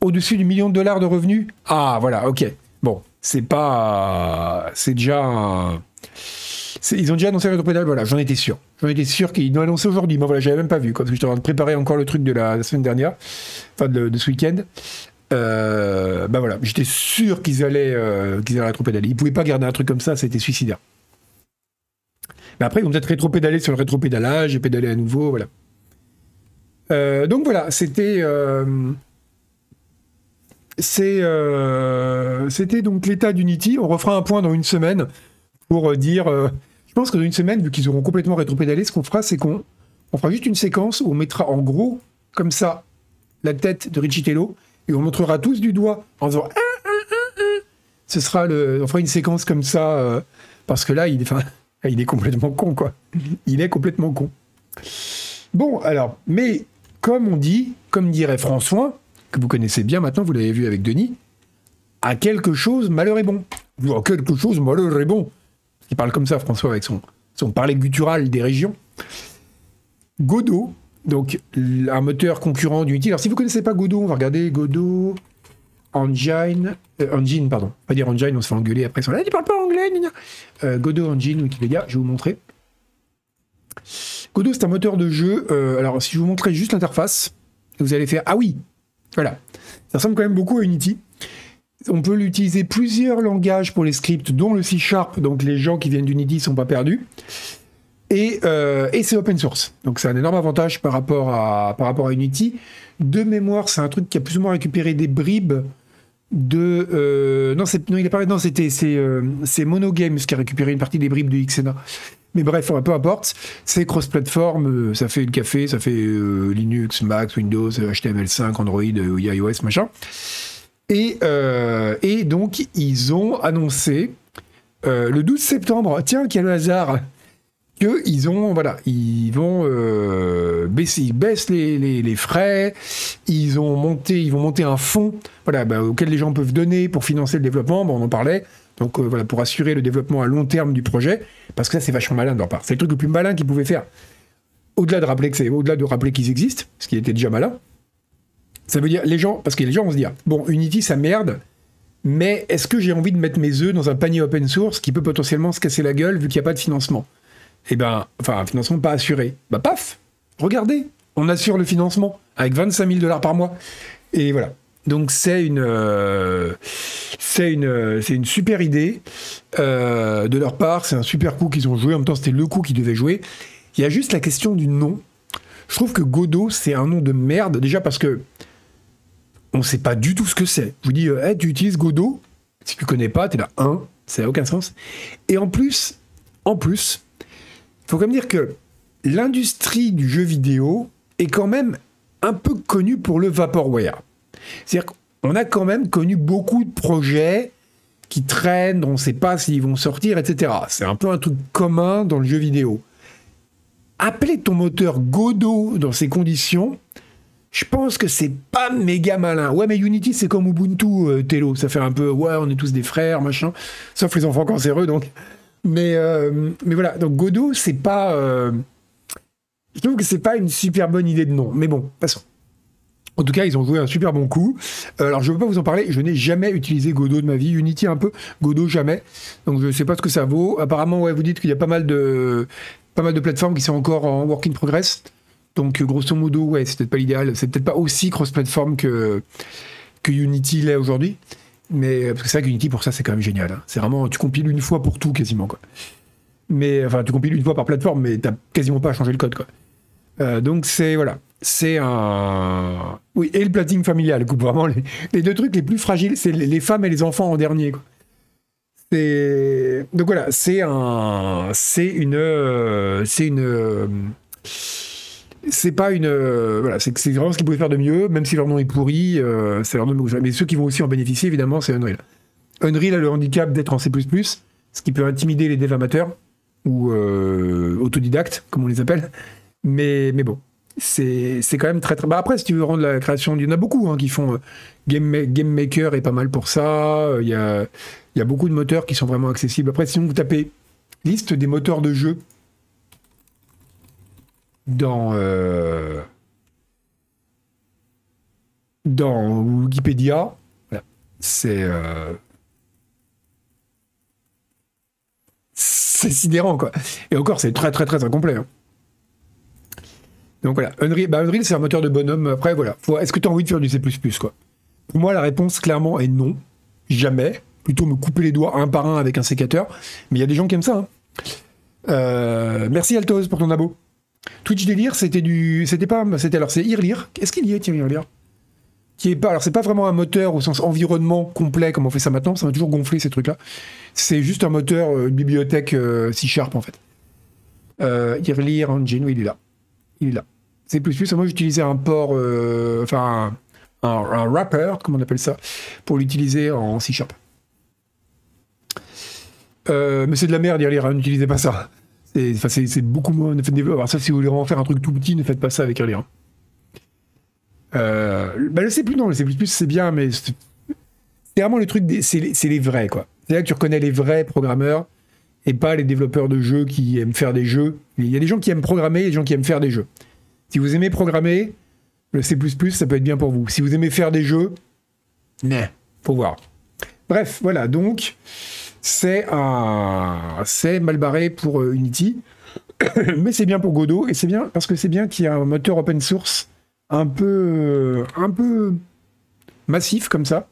au-dessus du million de dollars de revenus. Ah, voilà, ok. Bon, c'est pas. C'est déjà. Ils ont déjà annoncé rétropédale, voilà, j'en étais sûr. J'en étais sûr qu'ils l'ont annoncé aujourd'hui. Moi, voilà, j'avais même pas vu, en train de préparer encore le truc de la, semaine dernière, enfin de, ce week-end. Bah voilà, j'étais sûr qu'ils allaient, euh, qu'ils allaient rétropédaler. Ils pouvaient pas garder un truc comme ça, c'était suicidaire. Mais après, ils vont peut-être rétro-pédaler sur le rétro-pédalage et pédaler à nouveau, voilà. Euh, donc voilà, c'était. Euh, euh, c'était donc l'état d'Unity. On refera un point dans une semaine pour dire. je pense que dans une semaine, vu qu'ils auront complètement rétro-pédalé, ce qu'on fera, c'est qu'on on fera juste une séquence où on mettra en gros, comme ça, la tête de Richitello et on montrera tous du doigt en disant. Ah, ah, ah, ce sera le. On fera une séquence comme ça, parce que là, il il est complètement con, quoi. Il est complètement con. Bon, alors, mais comme on dit, comme dirait François, que vous connaissez bien maintenant, vous l'avez vu avec Denis, à quelque chose, malheur est bon. À quelque chose, malheur est bon. Il parle comme ça, François, avec son, son parler guttural des régions. Godot, donc un moteur concurrent d'Unity. Alors, si vous ne connaissez pas Godot, on va regarder Godot. Engine, euh, Engine, pardon, pas dire Engine, on se fait engueuler après. Il parle pas anglais, euh, Godot Engine, Wikipédia, je vais vous montrer. Godot, c'est un moteur de jeu. Euh, alors, si je vous montrais juste l'interface, vous allez faire Ah oui, voilà. Ça ressemble quand même beaucoup à Unity. On peut l'utiliser plusieurs langages pour les scripts, dont le C Sharp, donc les gens qui viennent d'Unity ne sont pas perdus. Et, et c'est open source. Donc c'est un énorme avantage par rapport à, par rapport à Unity. De mémoire, c'est un truc qui a plus ou moins récupéré des bribes de euh, non non il pas non c'était c'est euh, Monogames qui a récupéré une partie des bribes de Xena mais bref peu importe. C'est cross platform euh, ça fait le café ça fait Linux Mac Windows HTML5 Android iOS machin. Et donc ils ont annoncé le 12 septembre. Tiens quel hasard. Ils ont, voilà, ils vont euh, baisser, ils baissent les, frais, ils ont monté, ils vont monter un fonds, voilà, bah, auquel les gens peuvent donner pour financer le développement. on en parlait. Donc euh, voilà, pour assurer le développement à long terme du projet, parce que ça c'est vachement malin de leur part. C'est le truc le plus malin qu'ils pouvaient faire. Au-delà de rappeler qu'ils existent, ce qui était déjà malin. Ça veut dire les gens, parce que les gens vont se dire, bon, Unity ça merde, mais est-ce que j'ai envie de mettre mes œufs dans un panier open source qui peut potentiellement se casser la gueule vu qu'il n'y a pas de financement? Eh ben, enfin, un financement pas assuré. Bah, paf, regardez, on assure le financement avec 25 000 dollars par mois. Et voilà. Donc c'est une, euh, une, une super idée euh, de leur part. C'est un super coup qu'ils ont joué. En même temps, c'était le coup qu'ils devaient jouer. Il y a juste la question du nom. Je trouve que Godot, c'est un nom de merde. Déjà parce que on ne sait pas du tout ce que c'est. Je vous dis, euh, tu utilises Godot? Si tu connais pas, tu es là, un, ça n'a aucun sens. Et en plus, en plus, faut quand même dire que l'industrie du jeu vidéo est quand même un peu connue pour le vaporware. C'est-à-dire qu'on a quand même connu beaucoup de projets qui traînent, on ne sait pas s'ils vont sortir, etc. C'est un peu un truc commun dans le jeu vidéo. Appeler ton moteur Godot dans ces conditions, je pense que c'est pas méga malin. Ouais, mais Unity, c'est comme Ubuntu, euh. Ça fait un peu, ouais, on est tous des frères, machin. Sauf les enfants cancéreux, donc mais, euh, mais voilà, donc Godot, c'est pas. Euh, je trouve que c'est pas une super bonne idée de nom. Mais bon, passons. En tout cas, ils ont joué un super bon coup. Euh, alors, je ne veux pas vous en parler. Je n'ai jamais utilisé Godot de ma vie. Unity un peu, Godot jamais. Donc, je ne sais pas ce que ça vaut. Apparemment, vous dites qu'il y a pas mal de pas mal de plateformes qui sont encore en work in progress. Donc, grosso modo, ouais, c'est peut-être pas l'idéal. C'est peut-être pas aussi cross-platform que que Unity l'est aujourd'hui. Mais parce que c'est vrai qu'Unity pour ça c'est quand même génial. hein. C'est vraiment tu compiles une fois pour tout quasiment quoi. Mais enfin tu compiles une fois par plateforme, mais t'as quasiment pas à changer le code quoi. Euh, donc c'est voilà, c'est un oui et le planning familial, coupe vraiment les, deux trucs les plus fragiles, c'est les, femmes et les enfants en dernier donc voilà, c'est un c'est une c'est une c'est pas une euh, voilà c'est vraiment ce qu'ils pouvaient faire de mieux même si leur nom est pourri euh, c'est leur nom mais ceux qui vont aussi en bénéficier évidemment c'est Unreal. Unreal a le handicap d'être en C++ ce qui peut intimider les devs amateurs ou euh, autodidactes comme on les appelle. Mais bon c'est quand même très très bah après si tu veux rendre la création il y en a beaucoup hein, qui font euh, Game, Game Maker est pas mal pour ça euh, il y a y a beaucoup de moteurs qui sont vraiment accessibles après sinon vous tapez liste des moteurs de jeu dans euh, dans Wikipédia. C'est c'est sidérant quoi. Et encore, c'est très très très incomplet. hein. Donc voilà, Unreal, bah, Unreal, c'est un moteur de bonhomme. Après voilà, est-ce que tu as envie de faire du C++ quoi? Pour moi, la réponse clairement est non, jamais. Plutôt me couper les doigts un par un avec un sécateur. Mais il y a des gens qui aiment ça. hein. Euh, merci Altos pour ton abo. Twitch délire, c'était du, c'était pas, c'était alors c'est Irlir. Est-ce qu'il y est, tiens, Irlir? Qui est pas, alors c'est pas vraiment un moteur au sens environnement complet comme on fait ça maintenant. Ça m'a toujours gonflé ces trucs-là. C'est juste un moteur, euh, une bibliothèque euh, C Sharp en fait. Euh, Irlir Engine, oui, il est là. Il est là. Plus. Moi, j'utilisais un port, euh, enfin un, wrapper, comme on appelle ça, pour l'utiliser en C Sharp. Euh, mais c'est de la merde, Irlir. hein, N'utilisez pas ça. C'est beaucoup moins de développement. Alors ça, si vous voulez vraiment faire un truc tout petit, ne faites pas ça avec bah, le C++, non, le C++, c'est bien, mais c'est vraiment le truc, des- c'est les, c'est les vrais, quoi. C'est là que tu reconnais les vrais programmeurs et pas les développeurs de jeux qui aiment faire des jeux. Il y a des gens qui aiment programmer et des gens qui aiment faire des jeux. Si vous aimez programmer, le C++, ça peut être bien pour vous. Si vous aimez faire des jeux, ne, faut voir. Bref, voilà, donc c'est un, c'est mal barré pour euh, Unity, [COUGHS] mais c'est bien pour Godot et c'est bien parce que c'est bien qu'il y a un moteur open source un peu, euh, un peu massif comme ça,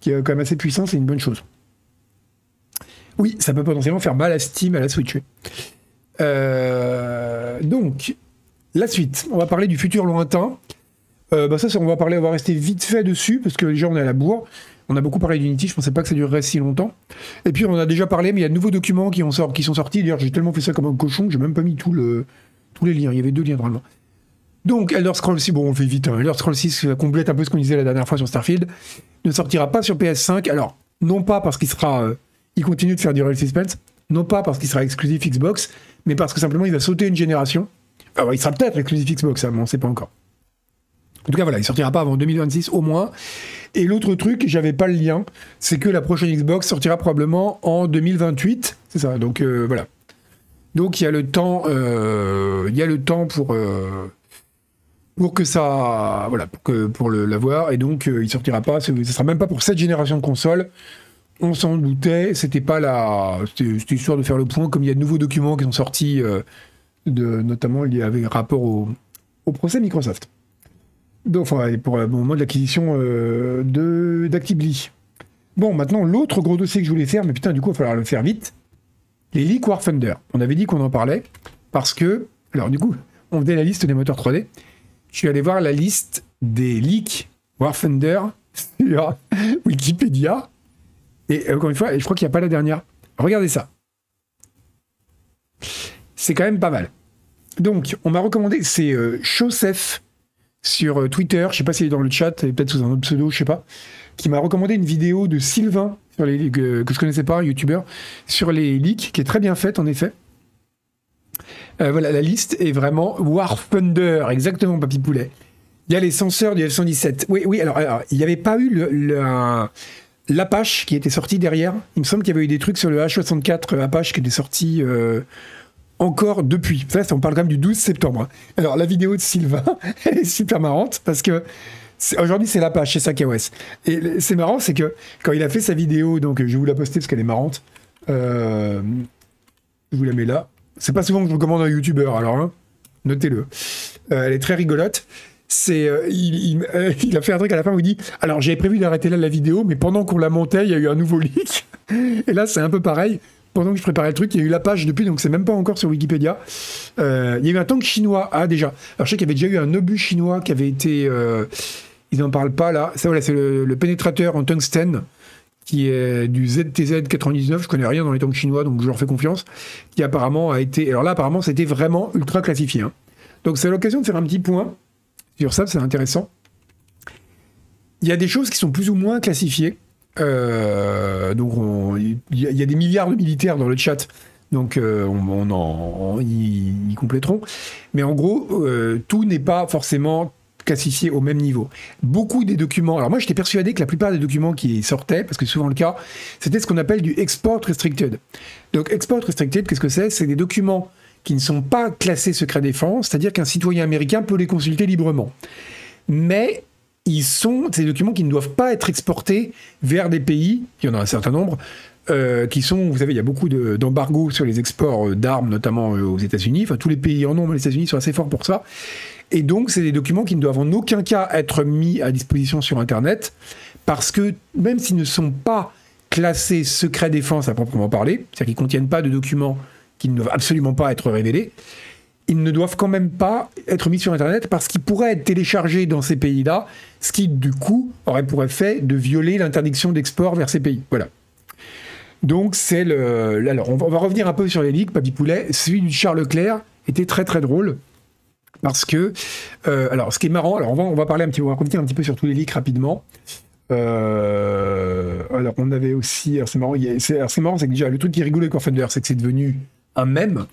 qui est quand même assez puissant, c'est une bonne chose. Oui, ça peut potentiellement faire mal à Steam, à la Switch. Euh, donc, la suite, on va parler du futur lointain. Euh, bah ça, on va parler, on va rester vite fait dessus parce que déjà on est à la bourre. On a beaucoup parlé d'Unity, je pensais pas que ça durerait si longtemps. Et puis on en a déjà parlé, mais il y a de nouveaux documents qui, sont sortis. D'ailleurs, j'ai tellement fait ça comme un cochon que j'ai même pas mis tout le, tous les liens. Il y avait deux liens normalement. Donc, Elder Scrolls 6, bon, on fait vite. Hein. Elder Scrolls 6 euh, complète un peu ce qu'on disait la dernière fois sur Starfield. Ne sortira pas sur PS5. Alors, non pas parce qu'il sera, euh, il continue de faire du real suspense, non pas parce qu'il sera exclusif Xbox, mais parce que simplement il va sauter une génération. Alors, il sera peut-être exclusif Xbox, hein, mais on ne sait pas encore. En tout cas, voilà, il sortira pas avant 2026 au moins. Et l'autre truc, j'avais pas le lien, c'est que la prochaine Xbox sortira probablement en 2028. C'est ça. Donc euh, voilà. Donc il y a le temps, euh, il y a le temps pour euh, pour que ça, voilà, pour pour l'avoir. Et donc il sortira pas. Ce ce sera même pas pour cette génération de consoles. On s'en doutait. C'était pas la, c'était histoire de faire le point. Comme il y a de nouveaux documents qui sont sortis, de notamment y avait rapport au procès Microsoft. Donc, pour le moment de l'acquisition euh, de d'Actibly. Bon, maintenant, l'autre gros dossier que je voulais faire, mais putain, du coup, il va falloir le faire vite. Les leaks War Thunder. On avait dit qu'on en parlait parce que, alors, du coup, on faisait la liste des moteurs 3D. Je suis allé voir la liste des leaks War Thunder [LAUGHS] sur Wikipédia. Et encore une fois, je crois qu'il n'y a pas la dernière. Regardez ça. C'est quand même pas mal. Donc, on m'a recommandé, c'est euh, Chosef sur euh, Twitter, je sais pas s'il est dans le chat, peut-être sous un autre pseudo, je sais pas, qui m'a recommandé une vidéo de Sylvain, sur les, que, que je connaissais pas, youtubeur, sur les leaks, qui est très bien faite en effet. Euh, voilà, la liste est vraiment War Thunder, exactement, Papy Poulet. Il y a les senseurs du F-117. Oui, oui, alors, il n'y avait pas eu l'Apache qui était sorti derrière. Il me semble qu'il y avait eu des trucs sur le H64 Apache qui était sorti euh, encore depuis. Ça, on parle quand même du 12 septembre. hein. Alors, la vidéo de Sylvain, [LAUGHS] elle est super marrante parce que aujourd'hui, c'est l'Apache chez SacaOS. Et c'est marrant, c'est que quand il a fait sa vidéo, donc je vais vous la poster parce qu'elle est marrante. Euh, je vous la mets là. C'est pas souvent que je recommande un YouTuber, alors hein, notez-le. Euh, elle est très rigolote. c'est euh, il, [LAUGHS] a fait un truc à la fin où il dit alors j'avais prévu d'arrêter là la vidéo mais pendant qu'on la montait il y a eu un nouveau leak et là c'est un peu pareil pendant que je préparais le truc il y a eu la page depuis donc c'est même pas encore sur Wikipédia il y a eu un tank chinois ah déjà alors je sais qu'il y avait déjà eu un obus chinois qui avait été ils n'en parlent pas là ça voilà c'est le, le, pénétrateur en tungstène qui est du ZTZ 99, je connais rien dans les tanks chinois, donc je leur fais confiance, qui apparemment a été... Alors là, apparemment, c'était vraiment ultra classifié. Hein. Donc c'est l'occasion de faire un petit point sur ça, c'est intéressant. Il y a des choses qui sont plus ou moins classifiées. Euh, donc il y, a des milliards de militaires dans le chat, donc euh, on, en, ils, compléteront. Mais en gros, euh, tout n'est pas forcément classifiés au même niveau. Beaucoup des documents, alors moi j'étais persuadé que la plupart des documents qui sortaient, parce que souvent le cas, c'était ce qu'on appelle du export restricted. Donc export restricted, qu'est-ce que c'est? C'est des documents qui ne sont pas classés secret défense, c'est-à-dire qu'un citoyen américain peut les consulter librement. Mais ils sont ces documents qui ne doivent pas être exportés vers des pays, il y en a un certain nombre, euh, qui sont, vous savez, il y a beaucoup d'embargos sur les exports euh, d'armes, notamment euh, aux États-Unis. Enfin, tous les pays en ont, mais les États-Unis sont assez forts pour ça. Et donc, c'est des documents qui ne doivent en aucun cas être mis à disposition sur Internet, parce que même s'ils ne sont pas classés secret défense à proprement parler, c'est-à-dire qu'ils ne contiennent pas de documents qui ne doivent absolument pas être révélés, ils ne doivent quand même pas être mis sur Internet parce qu'ils pourraient être téléchargés dans ces pays-là, ce qui, du coup, aurait pour effet de violer l'interdiction d'export vers ces pays. Voilà. Donc, c'est le. Alors, on va revenir un peu sur les leaks, Papy Poulet. Celui de Charles Leclerc était très très drôle. Parce que, euh, alors, ce qui est marrant, alors on va, parler un petit, on va revenir un petit peu sur tous les leaks rapidement. Euh, alors, on avait aussi, c'est marrant, c'est marrant, c'est que déjà le truc qui rigolo avec Warfender, c'est que c'est devenu un mème.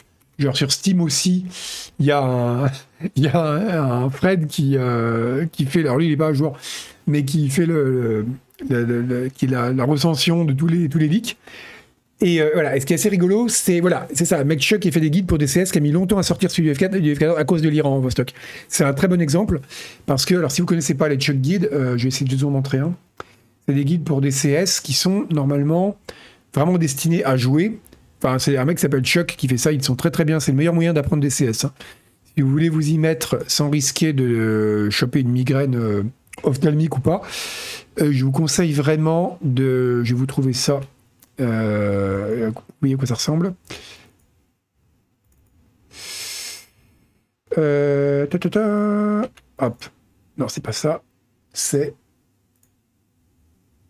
Sur Steam aussi, [LAUGHS] il y a un, Fred qui, euh, qui fait, alors lui il est pas un joueur, mais qui fait le, qui la, recension de tous les, tous les leaks. Et euh, voilà, et ce qui est assez rigolo, c'est voilà, c'est ça, Mec Chuck qui fait des guides pour DCS qui a mis longtemps à sortir sur UF4, UF4 à cause de l'Iran Vostok. C'est un très bon exemple parce que, alors si vous connaissez pas les Chuck guides, euh, je vais essayer de vous en montrer un. C'est des guides pour DCS qui sont normalement vraiment destinés à jouer. Enfin, c'est un mec qui s'appelle Chuck qui fait ça, ils sont très très bien, c'est le meilleur moyen d'apprendre DCS. Hein. Si vous voulez vous y mettre sans risquer de choper une migraine euh, ophtalmique ou pas, je vous conseille vraiment de. Je vais vous trouver ça euh, vous voyez à quoi ça ressemble euh, Hop. Non, c'est pas ça. C'est.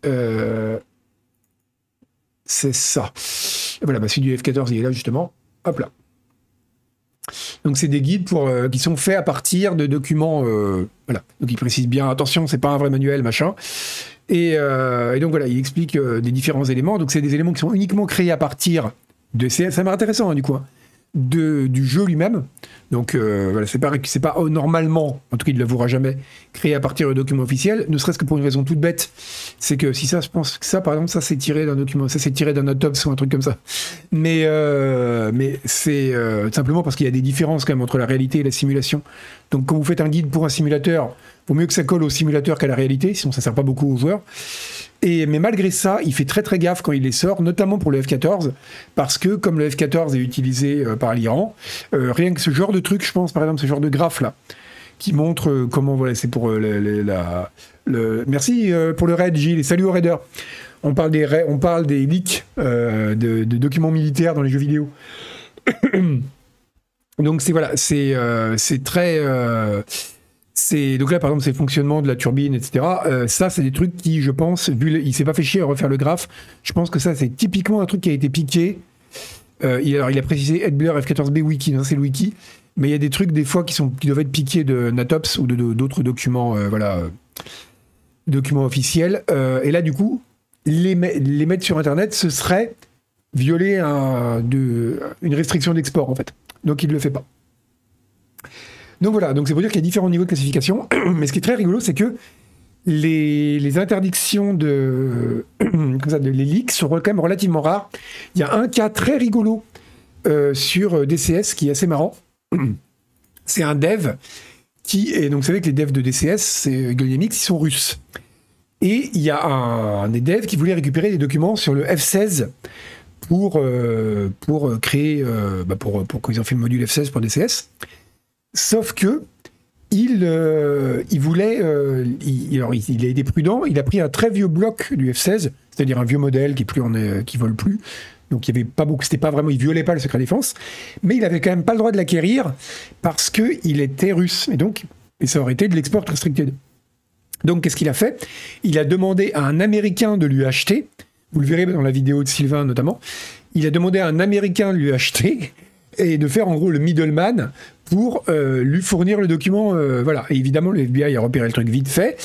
Euh, c'est ça. Voilà, bah, celui du F14, il est là justement. Hop là. Donc c'est des guides pour, qui sont faits à partir de documents. voilà. Donc ils précisent bien, attention, c'est pas un vrai manuel, machin. Euh, et, donc voilà, il explique euh, des différents éléments. Donc c'est des éléments qui sont uniquement créés à partir de ces. Ça m'a intéressant hein, du coup. Hein, du jeu lui-même. Donc euh, voilà, c'est pas, pas normalement, en tout cas il ne l'avouera jamais, créé à partir de documents officiels, ne serait-ce que pour une raison toute bête, c'est que si ça, je pense que ça, par exemple, ça c'est tiré d'un document, ça c'est tiré d'un autopsie ou un truc comme ça. Mais, mais c'est simplement parce qu'il y a des différences quand même entre la réalité et la simulation. Donc quand vous faites un guide pour un simulateur, Vaut mieux que ça colle au simulateur qu'à la réalité, sinon ça sert pas beaucoup aux joueurs. Mais malgré ça, il fait très très gaffe quand il les sort, notamment pour le F-14, parce que comme le F-14 est utilisé euh, par l'Iran, euh, rien que ce genre de truc, je pense par exemple ce genre de graphe là, qui montre euh, comment, voilà, c'est pour la... Le, merci pour le raid Gilles et salut aux raiders. On parle des, on parle des leaks de, de, documents militaires dans les jeux vidéo. [COUGHS] Donc c'est voilà, c'est très c'est donc là par exemple c'est le fonctionnement de la turbine etc euh, ça c'est des trucs qui je pense vu il s'est pas fait chier à refaire le graphe. Je pense que ça c'est typiquement un truc qui a été piqué. Euh, il, alors il a précisé Edbler F14B wiki. C'est le wiki. Mais il y a des trucs des fois qui sont qui doivent être piqués de Natops ou de d'autres documents euh, voilà documents officiels. Et là du coup les, mettre sur internet ce serait violer une restriction d'export en fait. Donc il ne le fait pas donc voilà, donc c'est pour dire qu'il y a différents niveaux de classification. [CLEARS THROAT] Mais ce qui est très rigolo, c'est que les, interdictions de, [CLEARS THROAT] leaks sont quand même relativement rares. Il y a un cas très rigolo euh, sur DCS qui est assez marrant. [CLEARS THROAT] C'est un dev qui donc vous savez que les devs de DCS, c'est Guillemix, ils sont russes. Et il y a un, des devs qui voulait récupérer des documents sur le F16 pour, euh, pour créer, euh, bah pour, pour qu'ils ont fait le module F16 pour DCS. Sauf que il, il voulait, il, alors il, a été prudent, il a pris un très vieux bloc du F-16, c'est-à-dire un vieux modèle qui plus qui vole plus, donc il y pas beaucoup, c'était pas vraiment, il violait pas le secret défense, mais il avait quand même pas le droit de l'acquérir parce que il était russe, et donc et ça aurait été de l'export restricted. Donc qu'est-ce qu'il a fait? Il a demandé à un Américain de lui acheter. Vous le verrez dans la vidéo de Sylvain notamment. Il a demandé à un Américain de lui acheter et de faire en gros le middleman pour euh, lui fournir le document. Euh, voilà. Évidemment, le FBI a repéré le truc vite fait.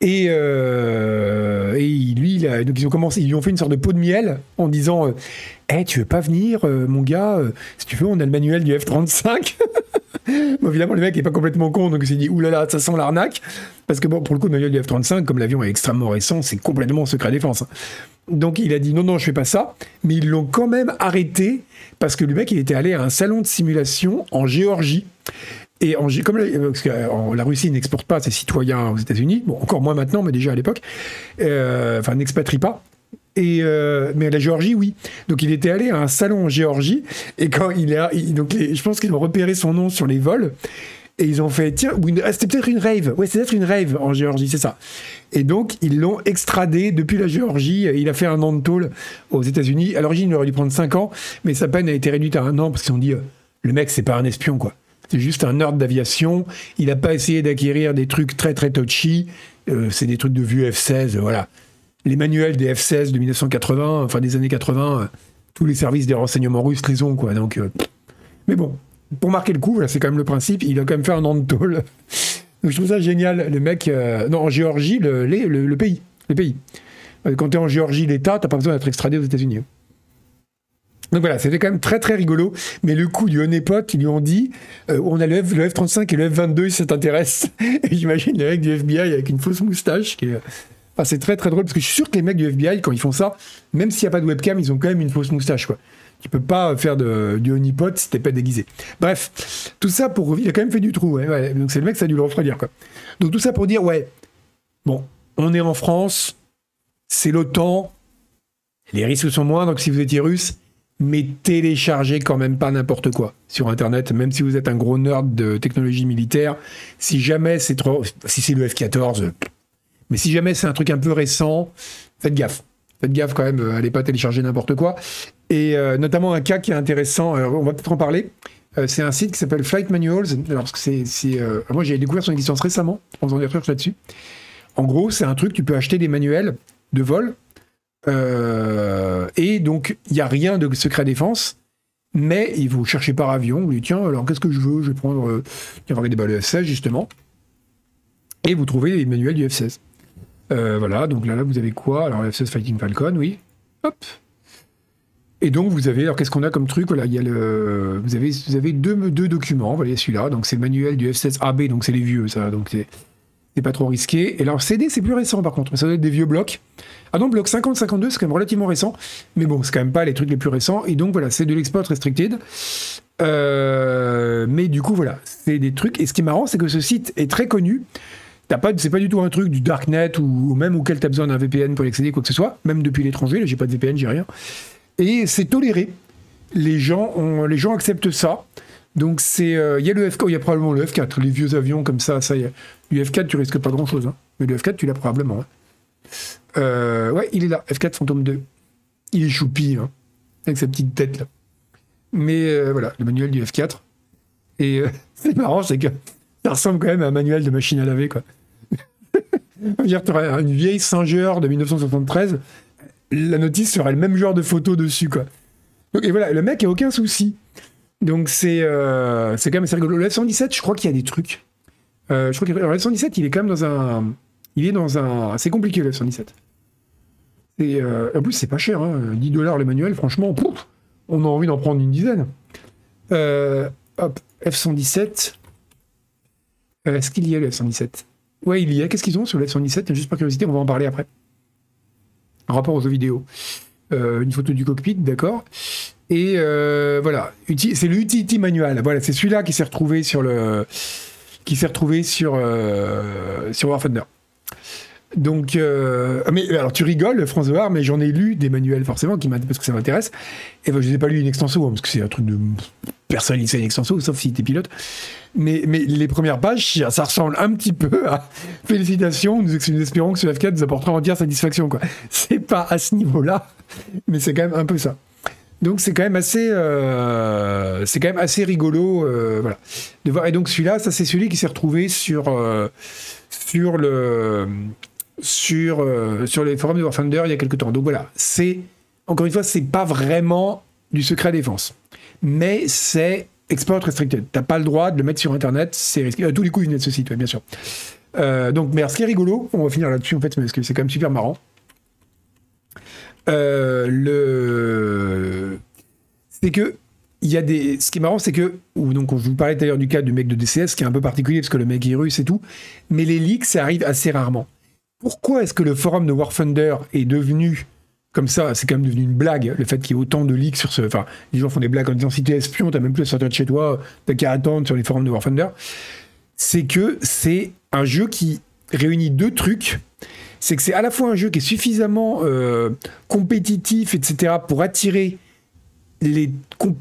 Et, euh, lui, donc ils ont commencé, ils lui ont fait une sorte de pot de miel en disant Eh, tu veux pas venir, mon gars Si tu veux, on a le manuel du F-35. [LAUGHS] bon, évidemment, le mec n'est pas complètement con, donc il s'est dit oulala, ça sent l'arnaque. Parce que bon, pour le coup, le manuel du F-35, comme l'avion est extrêmement récent, c'est complètement secret défense. Hein. Donc il a dit non, non, je fais pas ça. Mais ils l'ont quand même arrêté parce que le mec, il était allé à un salon de simulation en Géorgie. Et en, comme la, la Russie n'exporte pas ses citoyens aux États-Unis, encore moins maintenant, mais déjà à l'époque, euh, enfin, n'expatrie pas. Et euh, mais la Géorgie, oui. Donc il était allé à un salon en Géorgie et quand il est, donc je pense qu'ils ont repéré son nom sur les vols et ils ont fait tiens, ah, c'était peut-être une rave. Ouais, c'est peut-être une rave en Géorgie, c'est ça. Et donc ils l'ont extradé depuis la Géorgie. Il a fait un an de tôle aux États-Unis. À l'origine, il aurait dû prendre 5 ans, mais sa peine a été réduite à un an parce qu'ils ont dit euh, le mec, c'est pas un espion quoi. C'est juste un nerd d'aviation. Il n'a pas essayé d'acquérir des trucs très très touchy. Euh, c'est des trucs de vieux F-16, voilà les manuels des F-16 de 1980, enfin des années 80, euh, tous les services des renseignements russes les ont, quoi. Euh, mais bon, pour marquer le coup, c'est quand même le principe, il a quand même fait un an de tôle. Donc je trouve ça génial. Le mec, euh, non, en Géorgie, le, le, pays, les pays. Quand tu es en Géorgie, l'État, t'as pas besoin d'être extradé aux États-Unis. Donc voilà, c'était quand même très très rigolo. Mais le coup du honeypot, ils lui ont dit on a le, F, 35 et le F22, ça t'intéresse. [LAUGHS] Et j'imagine le mec du FBI avec une fausse moustache qui c'est très très drôle parce que je suis sûr que les mecs du FBI, quand ils font ça, même s'il n'y a pas de webcam, ils ont quand même une fausse moustache, quoi. Tu peux pas faire du honeypot si t'es pas déguisé. Bref, tout ça pour. Il a quand même fait du trou, donc c'est le mec, ça a dû le refroidir. Donc tout ça pour dire, ouais, bon, on est en France, c'est l'OTAN, les risques sont moindres que si vous étiez russe, mais téléchargez quand même pas n'importe quoi sur Internet, même si vous êtes un gros nerd de technologie militaire. Si jamais c'est trop. Si c'est le F-14, mais si jamais c'est un truc un peu récent, faites gaffe. Faites gaffe quand même, euh, allez pas télécharger n'importe quoi. Et euh, notamment un cas qui est intéressant, euh, on va peut-être en parler. c'est un site qui s'appelle Flight Manuals. Alors, c'est, moi, j'ai découvert son existence récemment en faisant des recherches là-dessus. En gros, c'est un truc, tu peux acheter des manuels de vol. et donc, il n'y a rien de secret défense. Mais il vous cherchez par avion, vous dites tiens, alors qu'est-ce que je veux? Je vais prendre. il y a des balles F-16 justement. Et vous trouvez les manuels du F-16. Euh, voilà, donc là, là, vous avez quoi? Alors, F-16 Fighting Falcon, oui. Hop. Et donc, vous avez, alors qu'est-ce qu'on a comme truc? Voilà, il y a le, vous avez, vous avez deux, deux documents. Voilà, celui-là. Donc, c'est manuel du F-16AB, donc c'est les vieux, ça. Donc, c'est pas trop risqué. Et alors, CD, c'est plus récent, par contre. Ça doit être des vieux blocs. Ah non, bloc 50-52, c'est quand même relativement récent. Mais bon, c'est quand même pas les trucs les plus récents. Et donc, voilà, c'est de l'export restricted. Euh, mais du coup, voilà, c'est des trucs. Et ce qui est marrant, c'est que ce site est très connu pas, c'est pas du tout un truc du darknet ou, même auquel tu as besoin d'un VPN pour y accéder, quoi que ce soit, même depuis l'étranger, là j'ai pas de VPN, j'ai rien. Et c'est toléré. Les gens, ont, les gens acceptent ça. Donc c'est, euh, il y a le F4, il y a probablement le F4, les vieux avions comme ça, ça y est. Du F4, tu risques pas grand chose, hein. mais le F4, tu l'as probablement. Hein. Euh, ouais, il est là, F4 Phantom 2. Il est choupi, hein, avec sa petite tête là. Mais euh, voilà, le manuel du F4. Et [LAUGHS] c'est marrant, c'est que ça ressemble quand même à un manuel de machine à laver, quoi. [LAUGHS] dire, une vieille Singer de 1973, la notice serait le même genre de photo dessus, quoi. et voilà, le mec a aucun souci. Donc c'est euh, c'est quand même assez rigolo. Le F-117, je crois qu'il y a des trucs. Euh, je crois que le F-117, il est quand même dans un... Il est dans un... C'est compliqué, le F-117. Et euh, en plus, c'est pas cher. 10 hein. dollars le manuel, franchement, on a envie d'en prendre une dizaine. hop, F-117. Est-ce qu'il y a le F-117 Ouais, il y a. Qu'est-ce qu'ils ont sur le F-117 Juste par curiosité, on va en parler après. En rapport aux jeux vidéo. Euh, une photo du cockpit, d'accord. Et euh, voilà, c'est le Utility Manual. Voilà, c'est celui-là qui s'est retrouvé sur le, qui s'est retrouvé sur euh. Donc, euh, mais alors tu rigoles, François, mais j'en ai lu des manuels forcément qui parce que ça m'intéresse. Et ben, je n'ai pas lu une extenso hein, parce que c'est un truc de personne qui sait une extenso, sauf si tu es pilote. Mais, les premières pages, ça ressemble un petit peu à [LAUGHS] félicitations. Nous, espérons que ce F4 nous apportera entière satisfaction. Quoi. C'est pas à ce niveau-là, mais c'est quand même un peu ça. Donc c'est quand même assez, euh, c'est quand même assez rigolo, euh, voilà. De voir. Et donc celui-là, ça c'est celui qui s'est retrouvé sur euh, sur le sur sur les forums de War Thunder il y a quelques temps. Donc voilà, c'est encore une fois, c'est pas vraiment du secret défense, mais c'est export restricted. T'as pas le droit de le mettre sur Internet, c'est risqué. tous les coups, ils de ce site, bien sûr. donc, mais ce qui est rigolo, on va finir là-dessus en fait, parce que c'est quand même super marrant. Euh, le... C'est que il y a des. Ce qui est marrant, c'est que. Donc, je vous parlais d'ailleurs du cas du mec de DCS, qui est un peu particulier parce que le mec est russe et tout. Mais les leaks, ça arrive assez rarement. Pourquoi est-ce que le forum de War Thunder est devenu comme ça C'est quand même devenu une blague, le fait qu'il y ait autant de leaks sur ce. Enfin, les gens font des blagues en disant si t'es espion, t'as même plus à sortir de chez toi, t'as qu'à attendre sur les forums de War Thunder. C'est que c'est un jeu qui réunit deux trucs c'est que c'est à la fois un jeu qui est suffisamment euh, compétitif, etc., pour attirer les,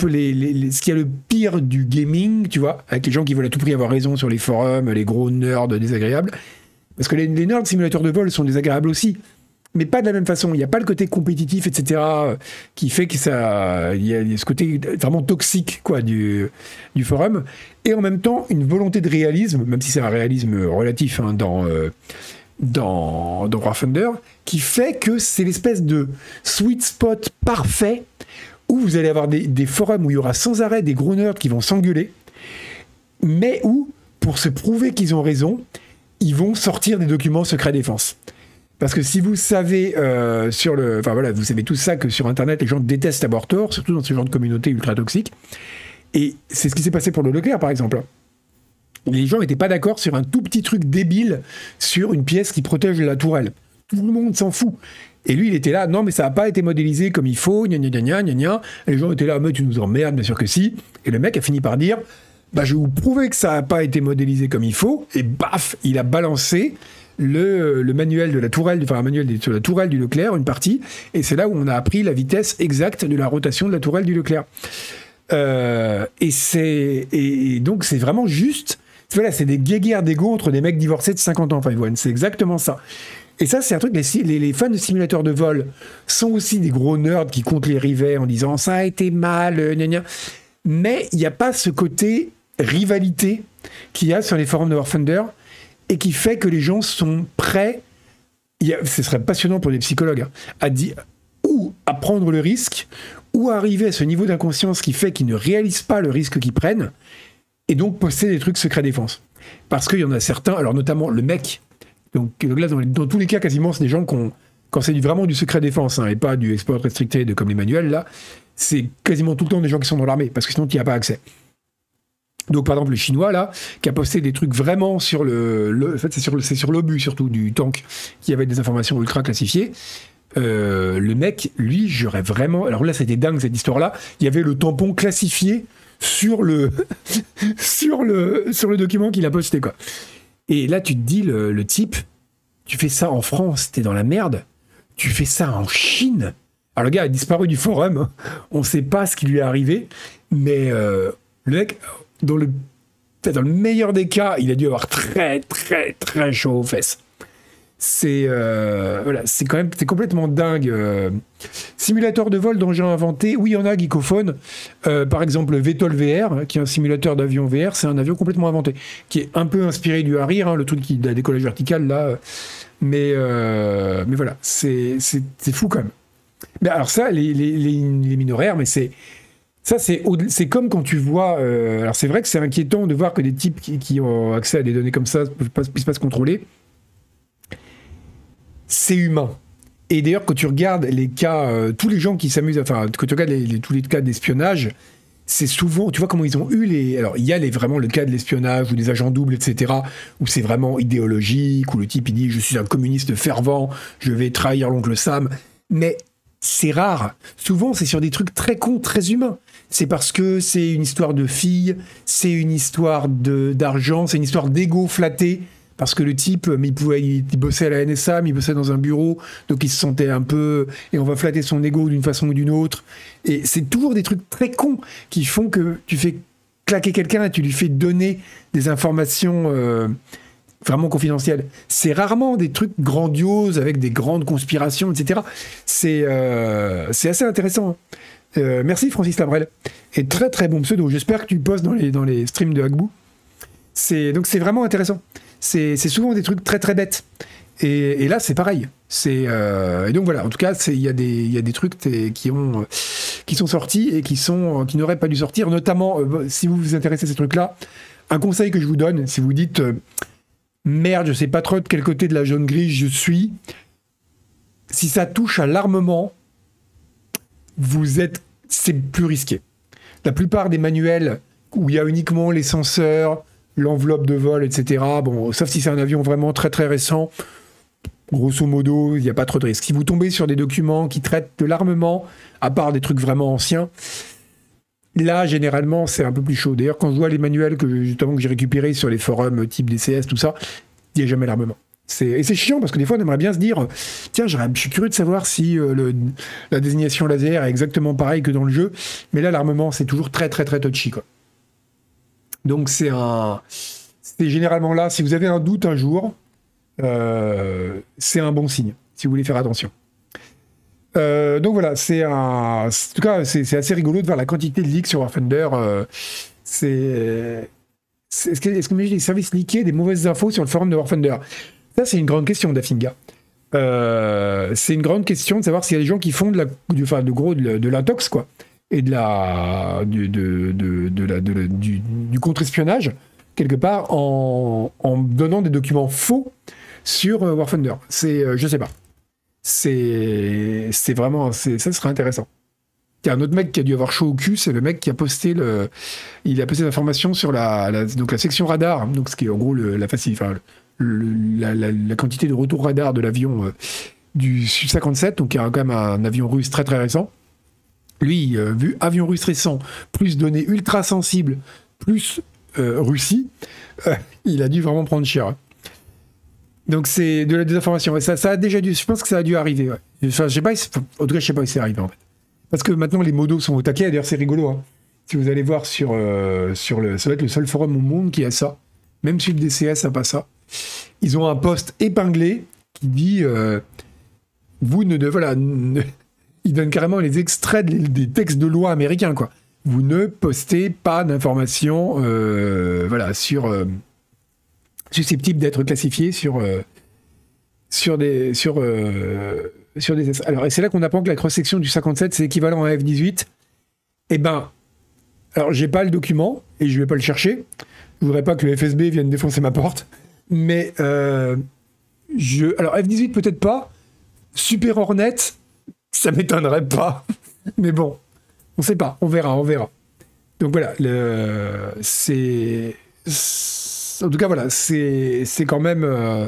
les, ce qu'il y a le pire du gaming, tu vois, avec les gens qui veulent à tout prix avoir raison sur les forums, les gros nerds désagréables. Parce que les, nerds simulateurs de vol sont désagréables aussi, mais pas de la même façon. Il n'y a pas le côté compétitif, etc., qui fait que ça. Il y, a ce côté vraiment toxique, quoi, du, forum. Et en même temps, une volonté de réalisme, même si c'est un réalisme relatif hein, dans. Euh, dans, dans War Thunder, qui fait que c'est l'espèce de sweet spot parfait où vous allez avoir des, forums où il y aura sans arrêt des gros nerds qui vont s'engueuler, mais où, pour se prouver qu'ils ont raison, ils vont sortir des documents secret défense. Parce que si vous savez euh, sur le, enfin voilà, vous savez tout ça que sur Internet les gens détestent avoir tort, surtout dans ce genre de communauté ultra toxique. Et c'est ce qui s'est passé pour le Leclerc par exemple les gens n'étaient pas d'accord sur un tout petit truc débile sur une pièce qui protège la tourelle. Tout le monde s'en fout. Et lui, il était là, non, mais ça n'a pas été modélisé comme il faut, gna gna gna gna gna les gens étaient là, mais tu nous emmerdes, bien sûr que si. Et le mec a fini par dire, bah, je vais vous prouver que ça n'a pas été modélisé comme il faut. Et baf, il a balancé le, manuel de la tourelle, enfin, un manuel de la tourelle du Leclerc, une partie. Et c'est là où on a appris la vitesse exacte de la rotation de la tourelle du Leclerc. Euh, et c'est et donc c'est vraiment juste voilà, c'est des guéguerres d'ego entre des mecs divorcés de 50 ans, enfin, c'est exactement ça. Et ça, c'est un truc, les, les, fans de simulateurs de vol sont aussi des gros nerds qui comptent les rivets en disant ça a été mal, gna gna. mais il n'y a pas ce côté rivalité qu'il y a sur les forums de War Thunder et qui fait que les gens sont prêts, ce serait passionnant pour les psychologues, hein, à dire ou à prendre le risque, ou à arriver à ce niveau d'inconscience qui fait qu'ils ne réalisent pas le risque qu'ils prennent, et donc poster des trucs secret défense. Parce qu'il y en a certains, alors notamment le mec, donc là, dans, tous les cas, quasiment, c'est des gens qui ont, quand c'est vraiment du secret défense hein, et pas du export restricté comme les manuels, là, c'est quasiment tout le temps des gens qui sont dans l'armée, parce que sinon, tu n'y as pas accès. Donc, par exemple, le chinois, là, qui a posté des trucs vraiment sur le. en fait, c'est sur, sur l'obus, surtout, du tank, qui avait des informations ultra classifiées. Euh, le mec, lui, j'aurais vraiment. Alors là, c'était dingue cette histoire-là. Il y avait le tampon classifié sur le, [LAUGHS] sur le, sur le document qu'il a posté, quoi. Et là, tu te dis, le, type, tu fais ça en France, t'es dans la merde. Tu fais ça en Chine. Alors, le gars a disparu du forum. On ne sait pas ce qui lui est arrivé. Mais euh, le mec, dans le, meilleur des cas, il a dû avoir très, très, très chaud aux fesses c'est euh, voilà, quand même c'est complètement dingue. Euh. Simulateur de vol dont j'ai inventé, oui, il y en a Geekophone. Euh, par exemple, VTOL VR, qui est un simulateur d'avion VR, c'est un avion complètement inventé, qui est un peu inspiré du Harrier, hein, le truc qui a décollage vertical là. Mais mais voilà, c'est fou quand même. Mais alors ça, les, les, les, minoraires, mais c'est ça, c'est, comme quand tu vois. alors, c'est vrai que c'est inquiétant de voir que des types qui, ont accès à des données comme ça ne puissent pas se contrôler c'est humain. Et d'ailleurs, quand tu regardes les cas, euh, tous les gens qui s'amusent, enfin, quand tu regardes tous les cas d'espionnage, c'est souvent, tu vois comment ils ont eu les. Alors, il y a les, vraiment le cas de l'espionnage ou des agents doubles, etc., où c'est vraiment idéologique, où le type il dit Je suis un communiste fervent, je vais trahir l'oncle Sam. Mais c'est rare. Souvent, c'est sur des trucs très cons, très humains. C'est parce que c'est une histoire de fille, c'est une histoire d'argent, c'est une histoire d'ego flatté parce que le type, il pouvait, il, bossait à la NSA, mais il bossait dans un bureau, donc il se sentait un peu, et on va flatter son ego d'une façon ou d'une autre. Et c'est toujours des trucs très cons qui font que tu fais claquer quelqu'un et tu lui fais donner des informations euh, vraiment confidentielles. C'est rarement des trucs grandioses avec des grandes conspirations, etc. Euh, c'est assez intéressant. Euh, merci Francis Labrel. Et très très bon pseudo. J'espère que tu postes dans les, dans les streams de Hagbou. Donc c'est vraiment intéressant. C'est souvent des trucs très très bêtes. Et, là, c'est pareil. Euh, et donc voilà. En tout cas, il y y a des trucs qui ont qui sont sortis et qui qui n'auraient pas dû sortir. Notamment, euh, si vous vous intéressez à ces trucs-là, un conseil que je vous donne, si vous dites euh, merde, je sais pas trop de quel côté de la jaune grise je suis. Si ça touche à l'armement, vous êtes c'est plus risqué. La plupart des manuels où il y a uniquement les senseurs, l'enveloppe de vol, etc. Bon, sauf si c'est un avion vraiment très très récent, grosso modo, il n'y a pas trop de risques. Si vous tombez sur des documents qui traitent de l'armement, à part des trucs vraiment anciens, là, généralement, c'est un peu plus chaud. D'ailleurs, quand je vois les manuels que, justement, que j'ai récupérés sur les forums type DCS, tout ça, il n'y a jamais l'armement. Et c'est chiant parce que des fois on aimerait bien se dire tiens, je suis curieux de savoir si euh, la désignation laser est exactement pareil que dans le jeu, mais là l'armement c'est toujours très très très touchy quoi. Donc c'est un, c'est généralement là si vous avez un doute un jour, euh, c'est un bon signe, si vous voulez faire attention. Euh, donc voilà, c'est un. En tout cas, c'est assez rigolo de voir la quantité de leaks sur War Thunder. C'est. Est-ce que, est-ce que les services leakés des mauvaises infos sur le forum de War Thunder? Ça, c'est une grande question, Dafinga. c'est une grande question de savoir s'il y a des gens qui font de la, du, enfin, de gros de, l'intox, quoi, et de la, du, contre-espionnage quelque part en, donnant des documents faux sur euh, War Thunder. C'est, euh, je sais pas. C'est, vraiment, ça serait intéressant. Il y a un autre mec qui a dû avoir chaud au cul, c'est le mec qui a posté le, il a posté l'information sur la, donc la section radar, donc ce qui est en gros le, la facile, la, quantité de retour radar de l'avion euh, du Su-57, donc il y a quand même un avion russe très très récent. Lui, vu avion russe récent, plus données ultra sensibles, plus Russie, [LAUGHS] il a dû vraiment prendre cher. Donc c'est de la désinformation. Ça, ça a déjà dû. Je pense que ça a dû arriver. Enfin, je sais pas. En tout cas, je sais pas si c'est arrivé. Parce que maintenant les modos sont au taquet. D'ailleurs, c'est rigolo. Hein. Si vous allez voir sur euh, sur le, ça va être le seul forum au monde qui a ça. Même si le DCS n'a pas ça. Ils ont un post épinglé qui dit euh, vous ne voilà. [LAUGHS] ils donnent carrément les extraits des textes de loi américains quoi. Vous ne postez pas d'informations euh, voilà sur susceptibles d'être classifiés sur, euh, sur des. Sur, euh, sur des alors, et c'est là qu'on apprend que la cross-section du 57, c'est équivalent à F18. Eh ben, alors j'ai pas le document et je vais pas le chercher. Je voudrais pas que le FSB vienne défoncer ma porte. Mais euh, je. Alors F18 peut-être pas. Super Hornet, ça m'étonnerait pas. [LAUGHS] Mais bon, on sait pas. On verra, on verra. Donc voilà, le, c'est en tout cas, voilà, c'est quand même. Euh,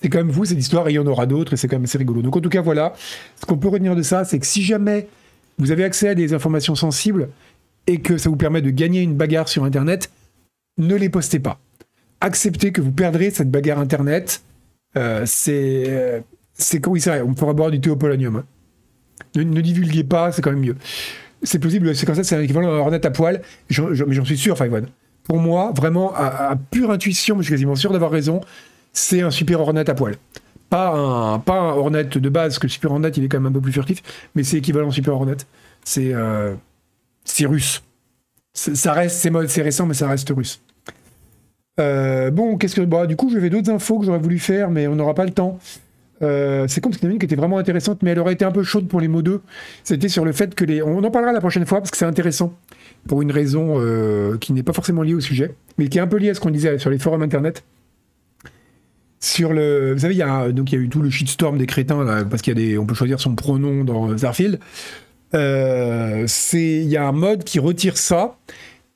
c'est quand même vous, cette histoire, et il y en aura d'autres, et c'est quand même assez rigolo. Donc, en tout cas, voilà. Ce qu'on peut retenir de ça, c'est que si jamais vous avez accès à des informations sensibles et que ça vous permet de gagner une bagarre sur Internet, ne les postez pas. Acceptez que vous perdrez cette bagarre Internet. Euh, c'est. Euh, c'est oui, c'est vrai, on pourra boire du thé au polonium. Hein. Ne, divulguez pas, c'est quand même mieux. C'est possible, c'est comme ça, c'est un équivalent d'un Hornet à poil, mais j'en suis sûr, Five pour moi, vraiment, à, pure intuition, je suis quasiment sûr d'avoir raison, c'est un Super Hornet à poil. Pas un, pas un Hornet de base, que le Super Hornet, il est quand même un peu plus furtif, mais c'est équivalent Super Hornet. C'est euh, russe. Ça reste, c'est récent, mais ça reste russe. Euh, bon, qu'est-ce que. Bah, du coup, j'avais d'autres infos que j'aurais voulu faire, mais on n'aura pas le temps. Euh, c'est comme une qui était vraiment intéressante, mais elle aurait été un peu chaude pour les mots 2. C'était sur le fait que les. On en parlera la prochaine fois parce que c'est intéressant pour une raison euh, qui n'est pas forcément liée au sujet, mais qui est un peu liée à ce qu'on disait sur les forums internet. Sur le, vous savez, il y a donc il y a eu tout le shitstorm des crétins parce qu'il y a des, on peut choisir son pronom dans Starfield. C'est, il y a un mode qui retire ça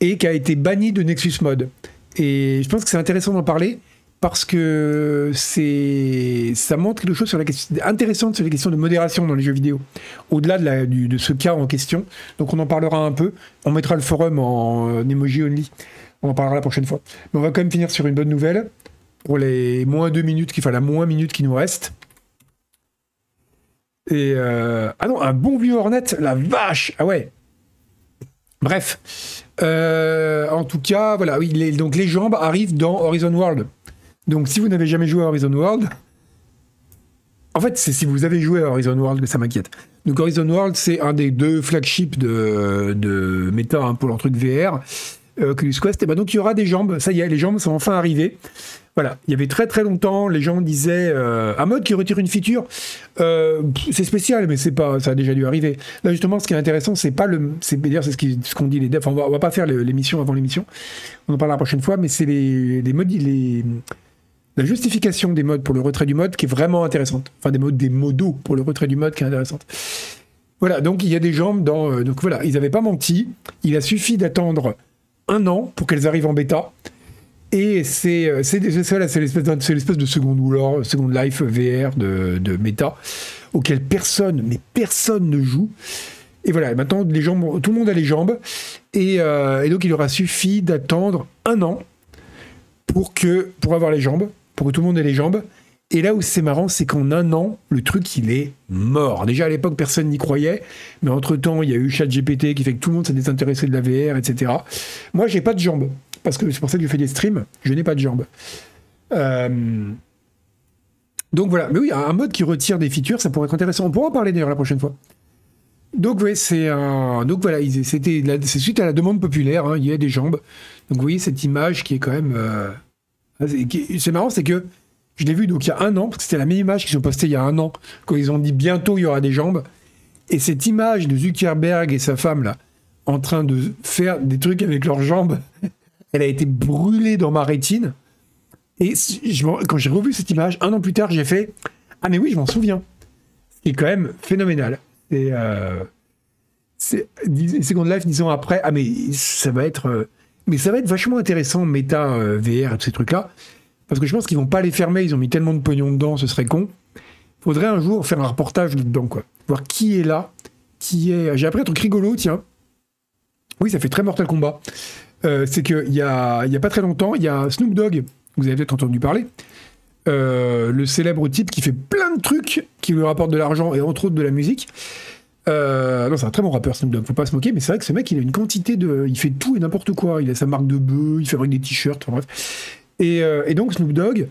et qui a été banni de Nexus Mode. Et je pense que c'est intéressant d'en parler parce que c'est ça montre quelque chose sur la question intéressante sur les questions de modération dans les jeux vidéo. Au-delà de, ce cas en question. Donc on en parlera un peu. On mettra le forum en, emoji only. On en parlera la prochaine fois. Mais on va quand même finir sur une bonne nouvelle. Pour les moins deux minutes, la moins minute qui nous reste. Et euh, ah non, un bon vieux Hornet, la vache, ah ouais. Bref, euh, en tout cas, voilà, oui, donc les jambes arrivent dans Horizon World. Donc si vous n'avez jamais joué à Horizon World, en fait, c'est si vous avez joué à Horizon World que ça m'inquiète. Donc Horizon World, c'est un des deux flagships de, de méta hein, pour leur truc VR, euh, Oculus Quest. Et ben donc il y aura des jambes, ça y est, les jambes sont enfin arrivées. Voilà, il y avait très très longtemps, les gens disaient euh, un mode qui retire une feature, euh, c'est spécial, mais c'est pas, ça a déjà dû arriver. Là justement, ce qui est intéressant, c'est pas le, c'est d'ailleurs c'est ce qu'on dit les devs. on va, va pas faire l'émission avant l'émission, on en parlera la prochaine fois, mais c'est les, modes, les la justification des modes pour le retrait du mode qui est vraiment intéressante. Enfin, des modes, des modos pour le retrait du mode qui est intéressante. Voilà, donc il y a des jambes dans. Euh, donc voilà, ils n'avaient pas menti. Il a suffi d'attendre un an pour qu'elles arrivent en bêta. Et c'est euh, c'est l'espèce de seconde life VR de, de méta auquel personne, mais personne ne joue. Et voilà, maintenant les jambes, tout le monde a les jambes. Et, euh, et donc il aura suffi d'attendre un an pour que pour avoir les jambes pour que tout le monde ait les jambes. Et là où c'est marrant, c'est qu'en un an, le truc, il est mort. Déjà à l'époque, personne n'y croyait, mais entre-temps, il y a eu ChatGPT qui fait que tout le monde s'est désintéressé de la VR, etc. Moi, j'ai pas de jambes, parce que c'est pour ça que je fais des streams, je n'ai pas de jambes. Euh, donc voilà, mais oui, un mode qui retire des features, ça pourrait être intéressant. On pourra en parler d'ailleurs la prochaine fois. Donc oui, c'est un. Donc voilà, c'était c'est suite à la demande populaire. Hein, il y a des jambes. Donc oui, cette image qui est quand même. Euh, c'est marrant, c'est que je l'ai vu donc il y a un an, parce que c'était la même image qu'ils ont postée il y a un an, quand ils ont dit bientôt il y aura des jambes. Et cette image de Zuckerberg et sa femme là, en train de faire des trucs avec leurs jambes, [LAUGHS] elle a été brûlée dans ma rétine. Et quand j'ai revu cette image, un an plus tard, j'ai fait Ah, mais oui, je m'en souviens. C'est quand même phénoménal. Et euh, Second Life, disons après, ah, mais ça va être. Euh, mais ça va être vachement intéressant, méta, euh, VR et tous ces trucs-là. Parce que je pense qu'ils vont pas les fermer, ils ont mis tellement de pognon dedans, ce serait con. Faudrait un jour faire un reportage dedans, quoi. Voir qui est là, qui est. J'ai appris un truc rigolo, tiens. Oui, ça fait très Mortal Kombat. Euh, c'est qu'il y a, y a pas très longtemps, il y a Snoop Dogg, vous avez peut-être entendu parler, euh, le célèbre type qui fait plein de trucs qui lui rapportent de l'argent et entre autres de la musique. Euh, non, c'est un très bon rappeur, Snoop Dogg, faut pas se moquer, mais c'est vrai que ce mec, il a une quantité de. Il fait tout et n'importe quoi. Il a sa marque de bœuf, il fabrique des t-shirts, enfin bref. Et, donc, Snoop Dogg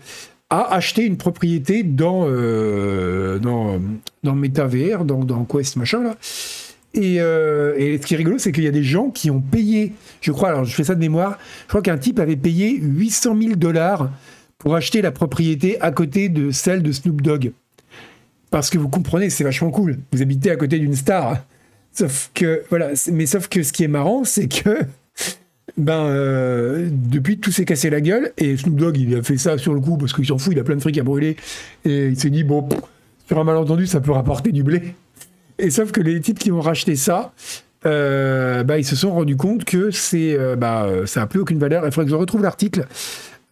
a acheté une propriété dans, dans, dans MetaVR, dans, dans Quest, machin, là. Et, euh, et, ce qui est rigolo, c'est qu'il y a des gens qui ont payé, je crois, alors je fais ça de mémoire, je crois qu'un type avait payé 800 000 dollars pour acheter la propriété à côté de celle de Snoop Dogg. Parce que vous comprenez, c'est vachement cool. Vous habitez à côté d'une star. Sauf que, voilà, mais sauf que ce qui est marrant, c'est que, [LAUGHS] ben, euh, depuis, tout s'est cassé la gueule. Et Snoop Dogg, il a fait ça sur le coup parce qu'il s'en fout, il a plein de fric à brûler. Et il s'est dit, bon, sur un malentendu, ça peut rapporter du blé. Et sauf que les types qui ont racheté ça, euh, bah, ils se sont rendus compte que c'est, euh, bah, ça n'a plus aucune valeur. Il faudrait que je retrouve l'article.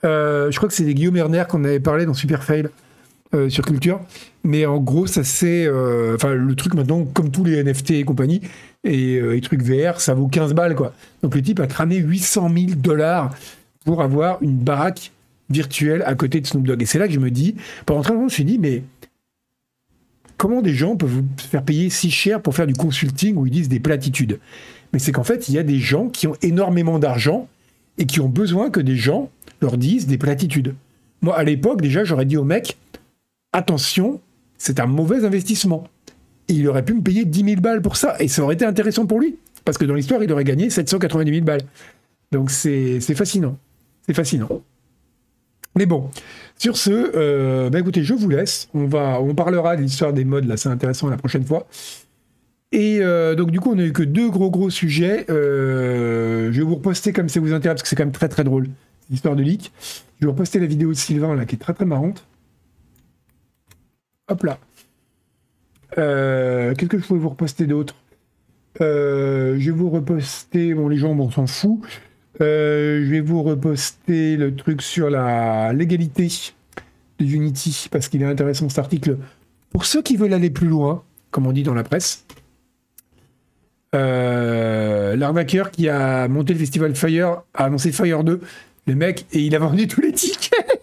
je crois que c'est Guillaume Erner qu'on avait parlé dans Super Fail. Euh, sur Culture. Mais en gros, ça c'est. Euh, enfin, le truc maintenant, comme tous les NFT et compagnie, et les euh, trucs VR, ça vaut 15 balles, quoi. Donc le type a cramé 800 000 dollars pour avoir une baraque virtuelle à côté de Snoop Dogg. Et c'est là que je me dis, pendant très longtemps, je me suis dit, mais comment des gens peuvent se faire payer si cher pour faire du consulting où ils disent des platitudes? Mais c'est qu'en fait, il y a des gens qui ont énormément d'argent et qui ont besoin que des gens leur disent des platitudes. Moi, à l'époque, déjà, j'aurais dit au mec, attention, c'est un mauvais investissement. il aurait pu me payer 10 000 balles pour ça, et ça aurait été intéressant pour lui, parce que dans l'histoire, il aurait gagné 790 000 balles. Donc c'est fascinant. C'est fascinant. Mais bon, sur ce, euh, bah écoutez, je vous laisse. On, va, on parlera de l'histoire des modes, là, c'est intéressant la prochaine fois. Et euh, donc, du coup, on n'a eu que deux gros gros sujets. Euh, je vais vous reposter comme ça vous intéresse, parce que c'est quand même très très drôle, l'histoire de leak. Je vais vous reposter la vidéo de Sylvain, là, qui est très très marrante. Hop là. Qu'est-ce que je pouvais vous reposter d'autre? Je vais vous reposter. Bon, les gens, on s'en fout. Euh, je vais vous reposter le truc sur la légalité de Unity parce qu'il est intéressant cet article. Pour ceux qui veulent aller plus loin, comme on dit dans la presse, l'arnaqueur qui a monté le festival Fire a annoncé Fire 2, le mec, et il a vendu tous les tickets.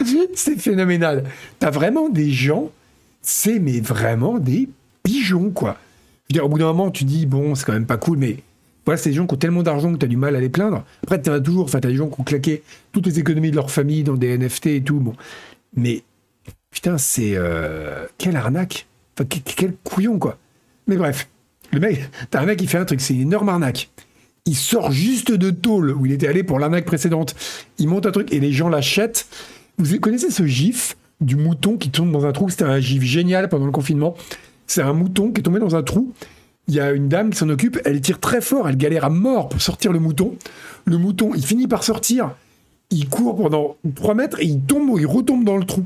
[LAUGHS] c'est phénoménal. T'as vraiment des gens, c'est mais vraiment des pigeons, quoi. Au bout d'un moment, tu dis, bon, c'est quand même pas cool, mais voilà, c'est des gens qui ont tellement d'argent que t'as du mal à les plaindre. Après, t'en as toujours, enfin, t'as des gens qui ont claqué toutes les économies de leur famille dans des NFT et tout, bon. Mais, putain, c'est. euh, quelle arnaque. Enfin, que- quel couillon, quoi. Mais bref, le mec, [LAUGHS] t'as un mec qui fait un truc, c'est une énorme arnaque. Il sort juste de tôle où il était allé pour l'arnaque précédente. Il monte un truc et les gens l'achètent. Vous connaissez ce gif du mouton qui tombe dans un trou? C'était un gif génial pendant le confinement. C'est un mouton qui est tombé dans un trou. Il y a une dame qui s'en occupe, elle tire très fort, elle galère à mort pour sortir le mouton. Le mouton, il finit par sortir, il court pendant 3 mètres et il tombe ou il retombe dans le trou.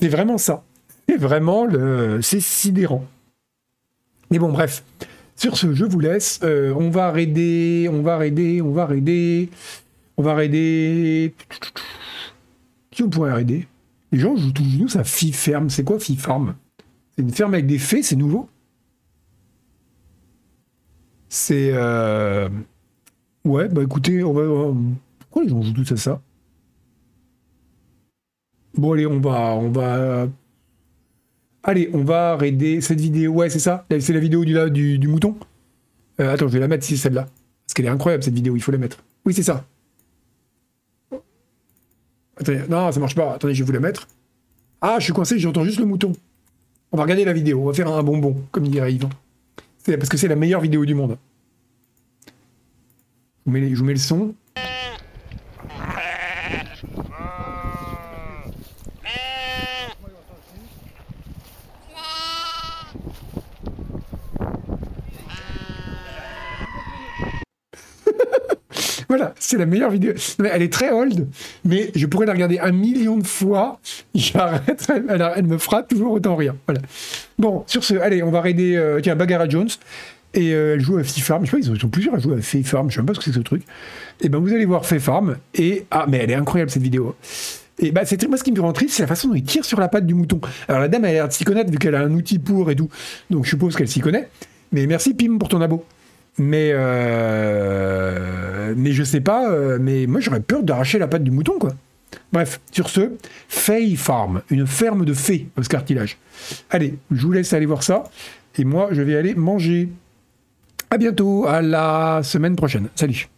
C'est vraiment ça. C'est vraiment le. C'est sidérant. Mais bon, bref. Sur ce, je vous laisse. Euh, on va raider, on va raider, on va raider. On va raider. Qui on pourrait raider? Les gens jouent tous à Fee Ferme. C'est quoi Fee Farm C'est une ferme avec des fées, c'est nouveau? C'est. euh, Ouais, bah écoutez, on va. euh, Pourquoi les gens jouent tous à ça? Bon, allez, on va. On va. Allez, on va raider cette vidéo. Ouais, c'est ça C'est la vidéo du, là, du, mouton? Euh, Attends, je vais la mettre si celle-là. Parce qu'elle est incroyable cette vidéo, il faut la mettre. Oui, c'est ça. Attendez, non, ça marche pas. Attendez, je vais vous la mettre. Ah, je suis coincé, j'entends juste le mouton. On va regarder la vidéo, on va faire un bonbon, comme dirait Yvan. Parce que c'est la meilleure vidéo du monde. Je vous mets, je vous mets le son. Voilà, c'est la meilleure vidéo. Elle est très old, mais je pourrais la regarder un million de fois. [LAUGHS] J'arrête, elle, elle- me fera toujours autant rire. Voilà. Bon, sur ce, allez, on va raider euh, tiens, Bagara Jones. Et euh, elle joue à Fee Farm. Je sais pas, ils sont- plusieurs à jouer à Fee Farm. Je sais même pas ce que c'est ce truc. Et ben, vous allez voir Fee Farm. Et ah, mais elle est incroyable cette vidéo. Et bah, c'est moi ce qui me rend triste, c'est la façon dont il tire sur la patte du mouton. Alors la dame, a l'air de s'y connaître vu qu'elle a un outil pour et tout. Donc je suppose qu'elle s'y connaît. Mais merci Pim pour ton abo. Mais euh, mais je sais pas. euh, mais moi j'aurais peur d'arracher la patte du mouton quoi. Bref, sur ce, Fay Farm, une ferme de fées au cartilage. Allez, je vous laisse aller voir ça. Et moi, je vais aller manger. À bientôt, à la semaine prochaine. Salut.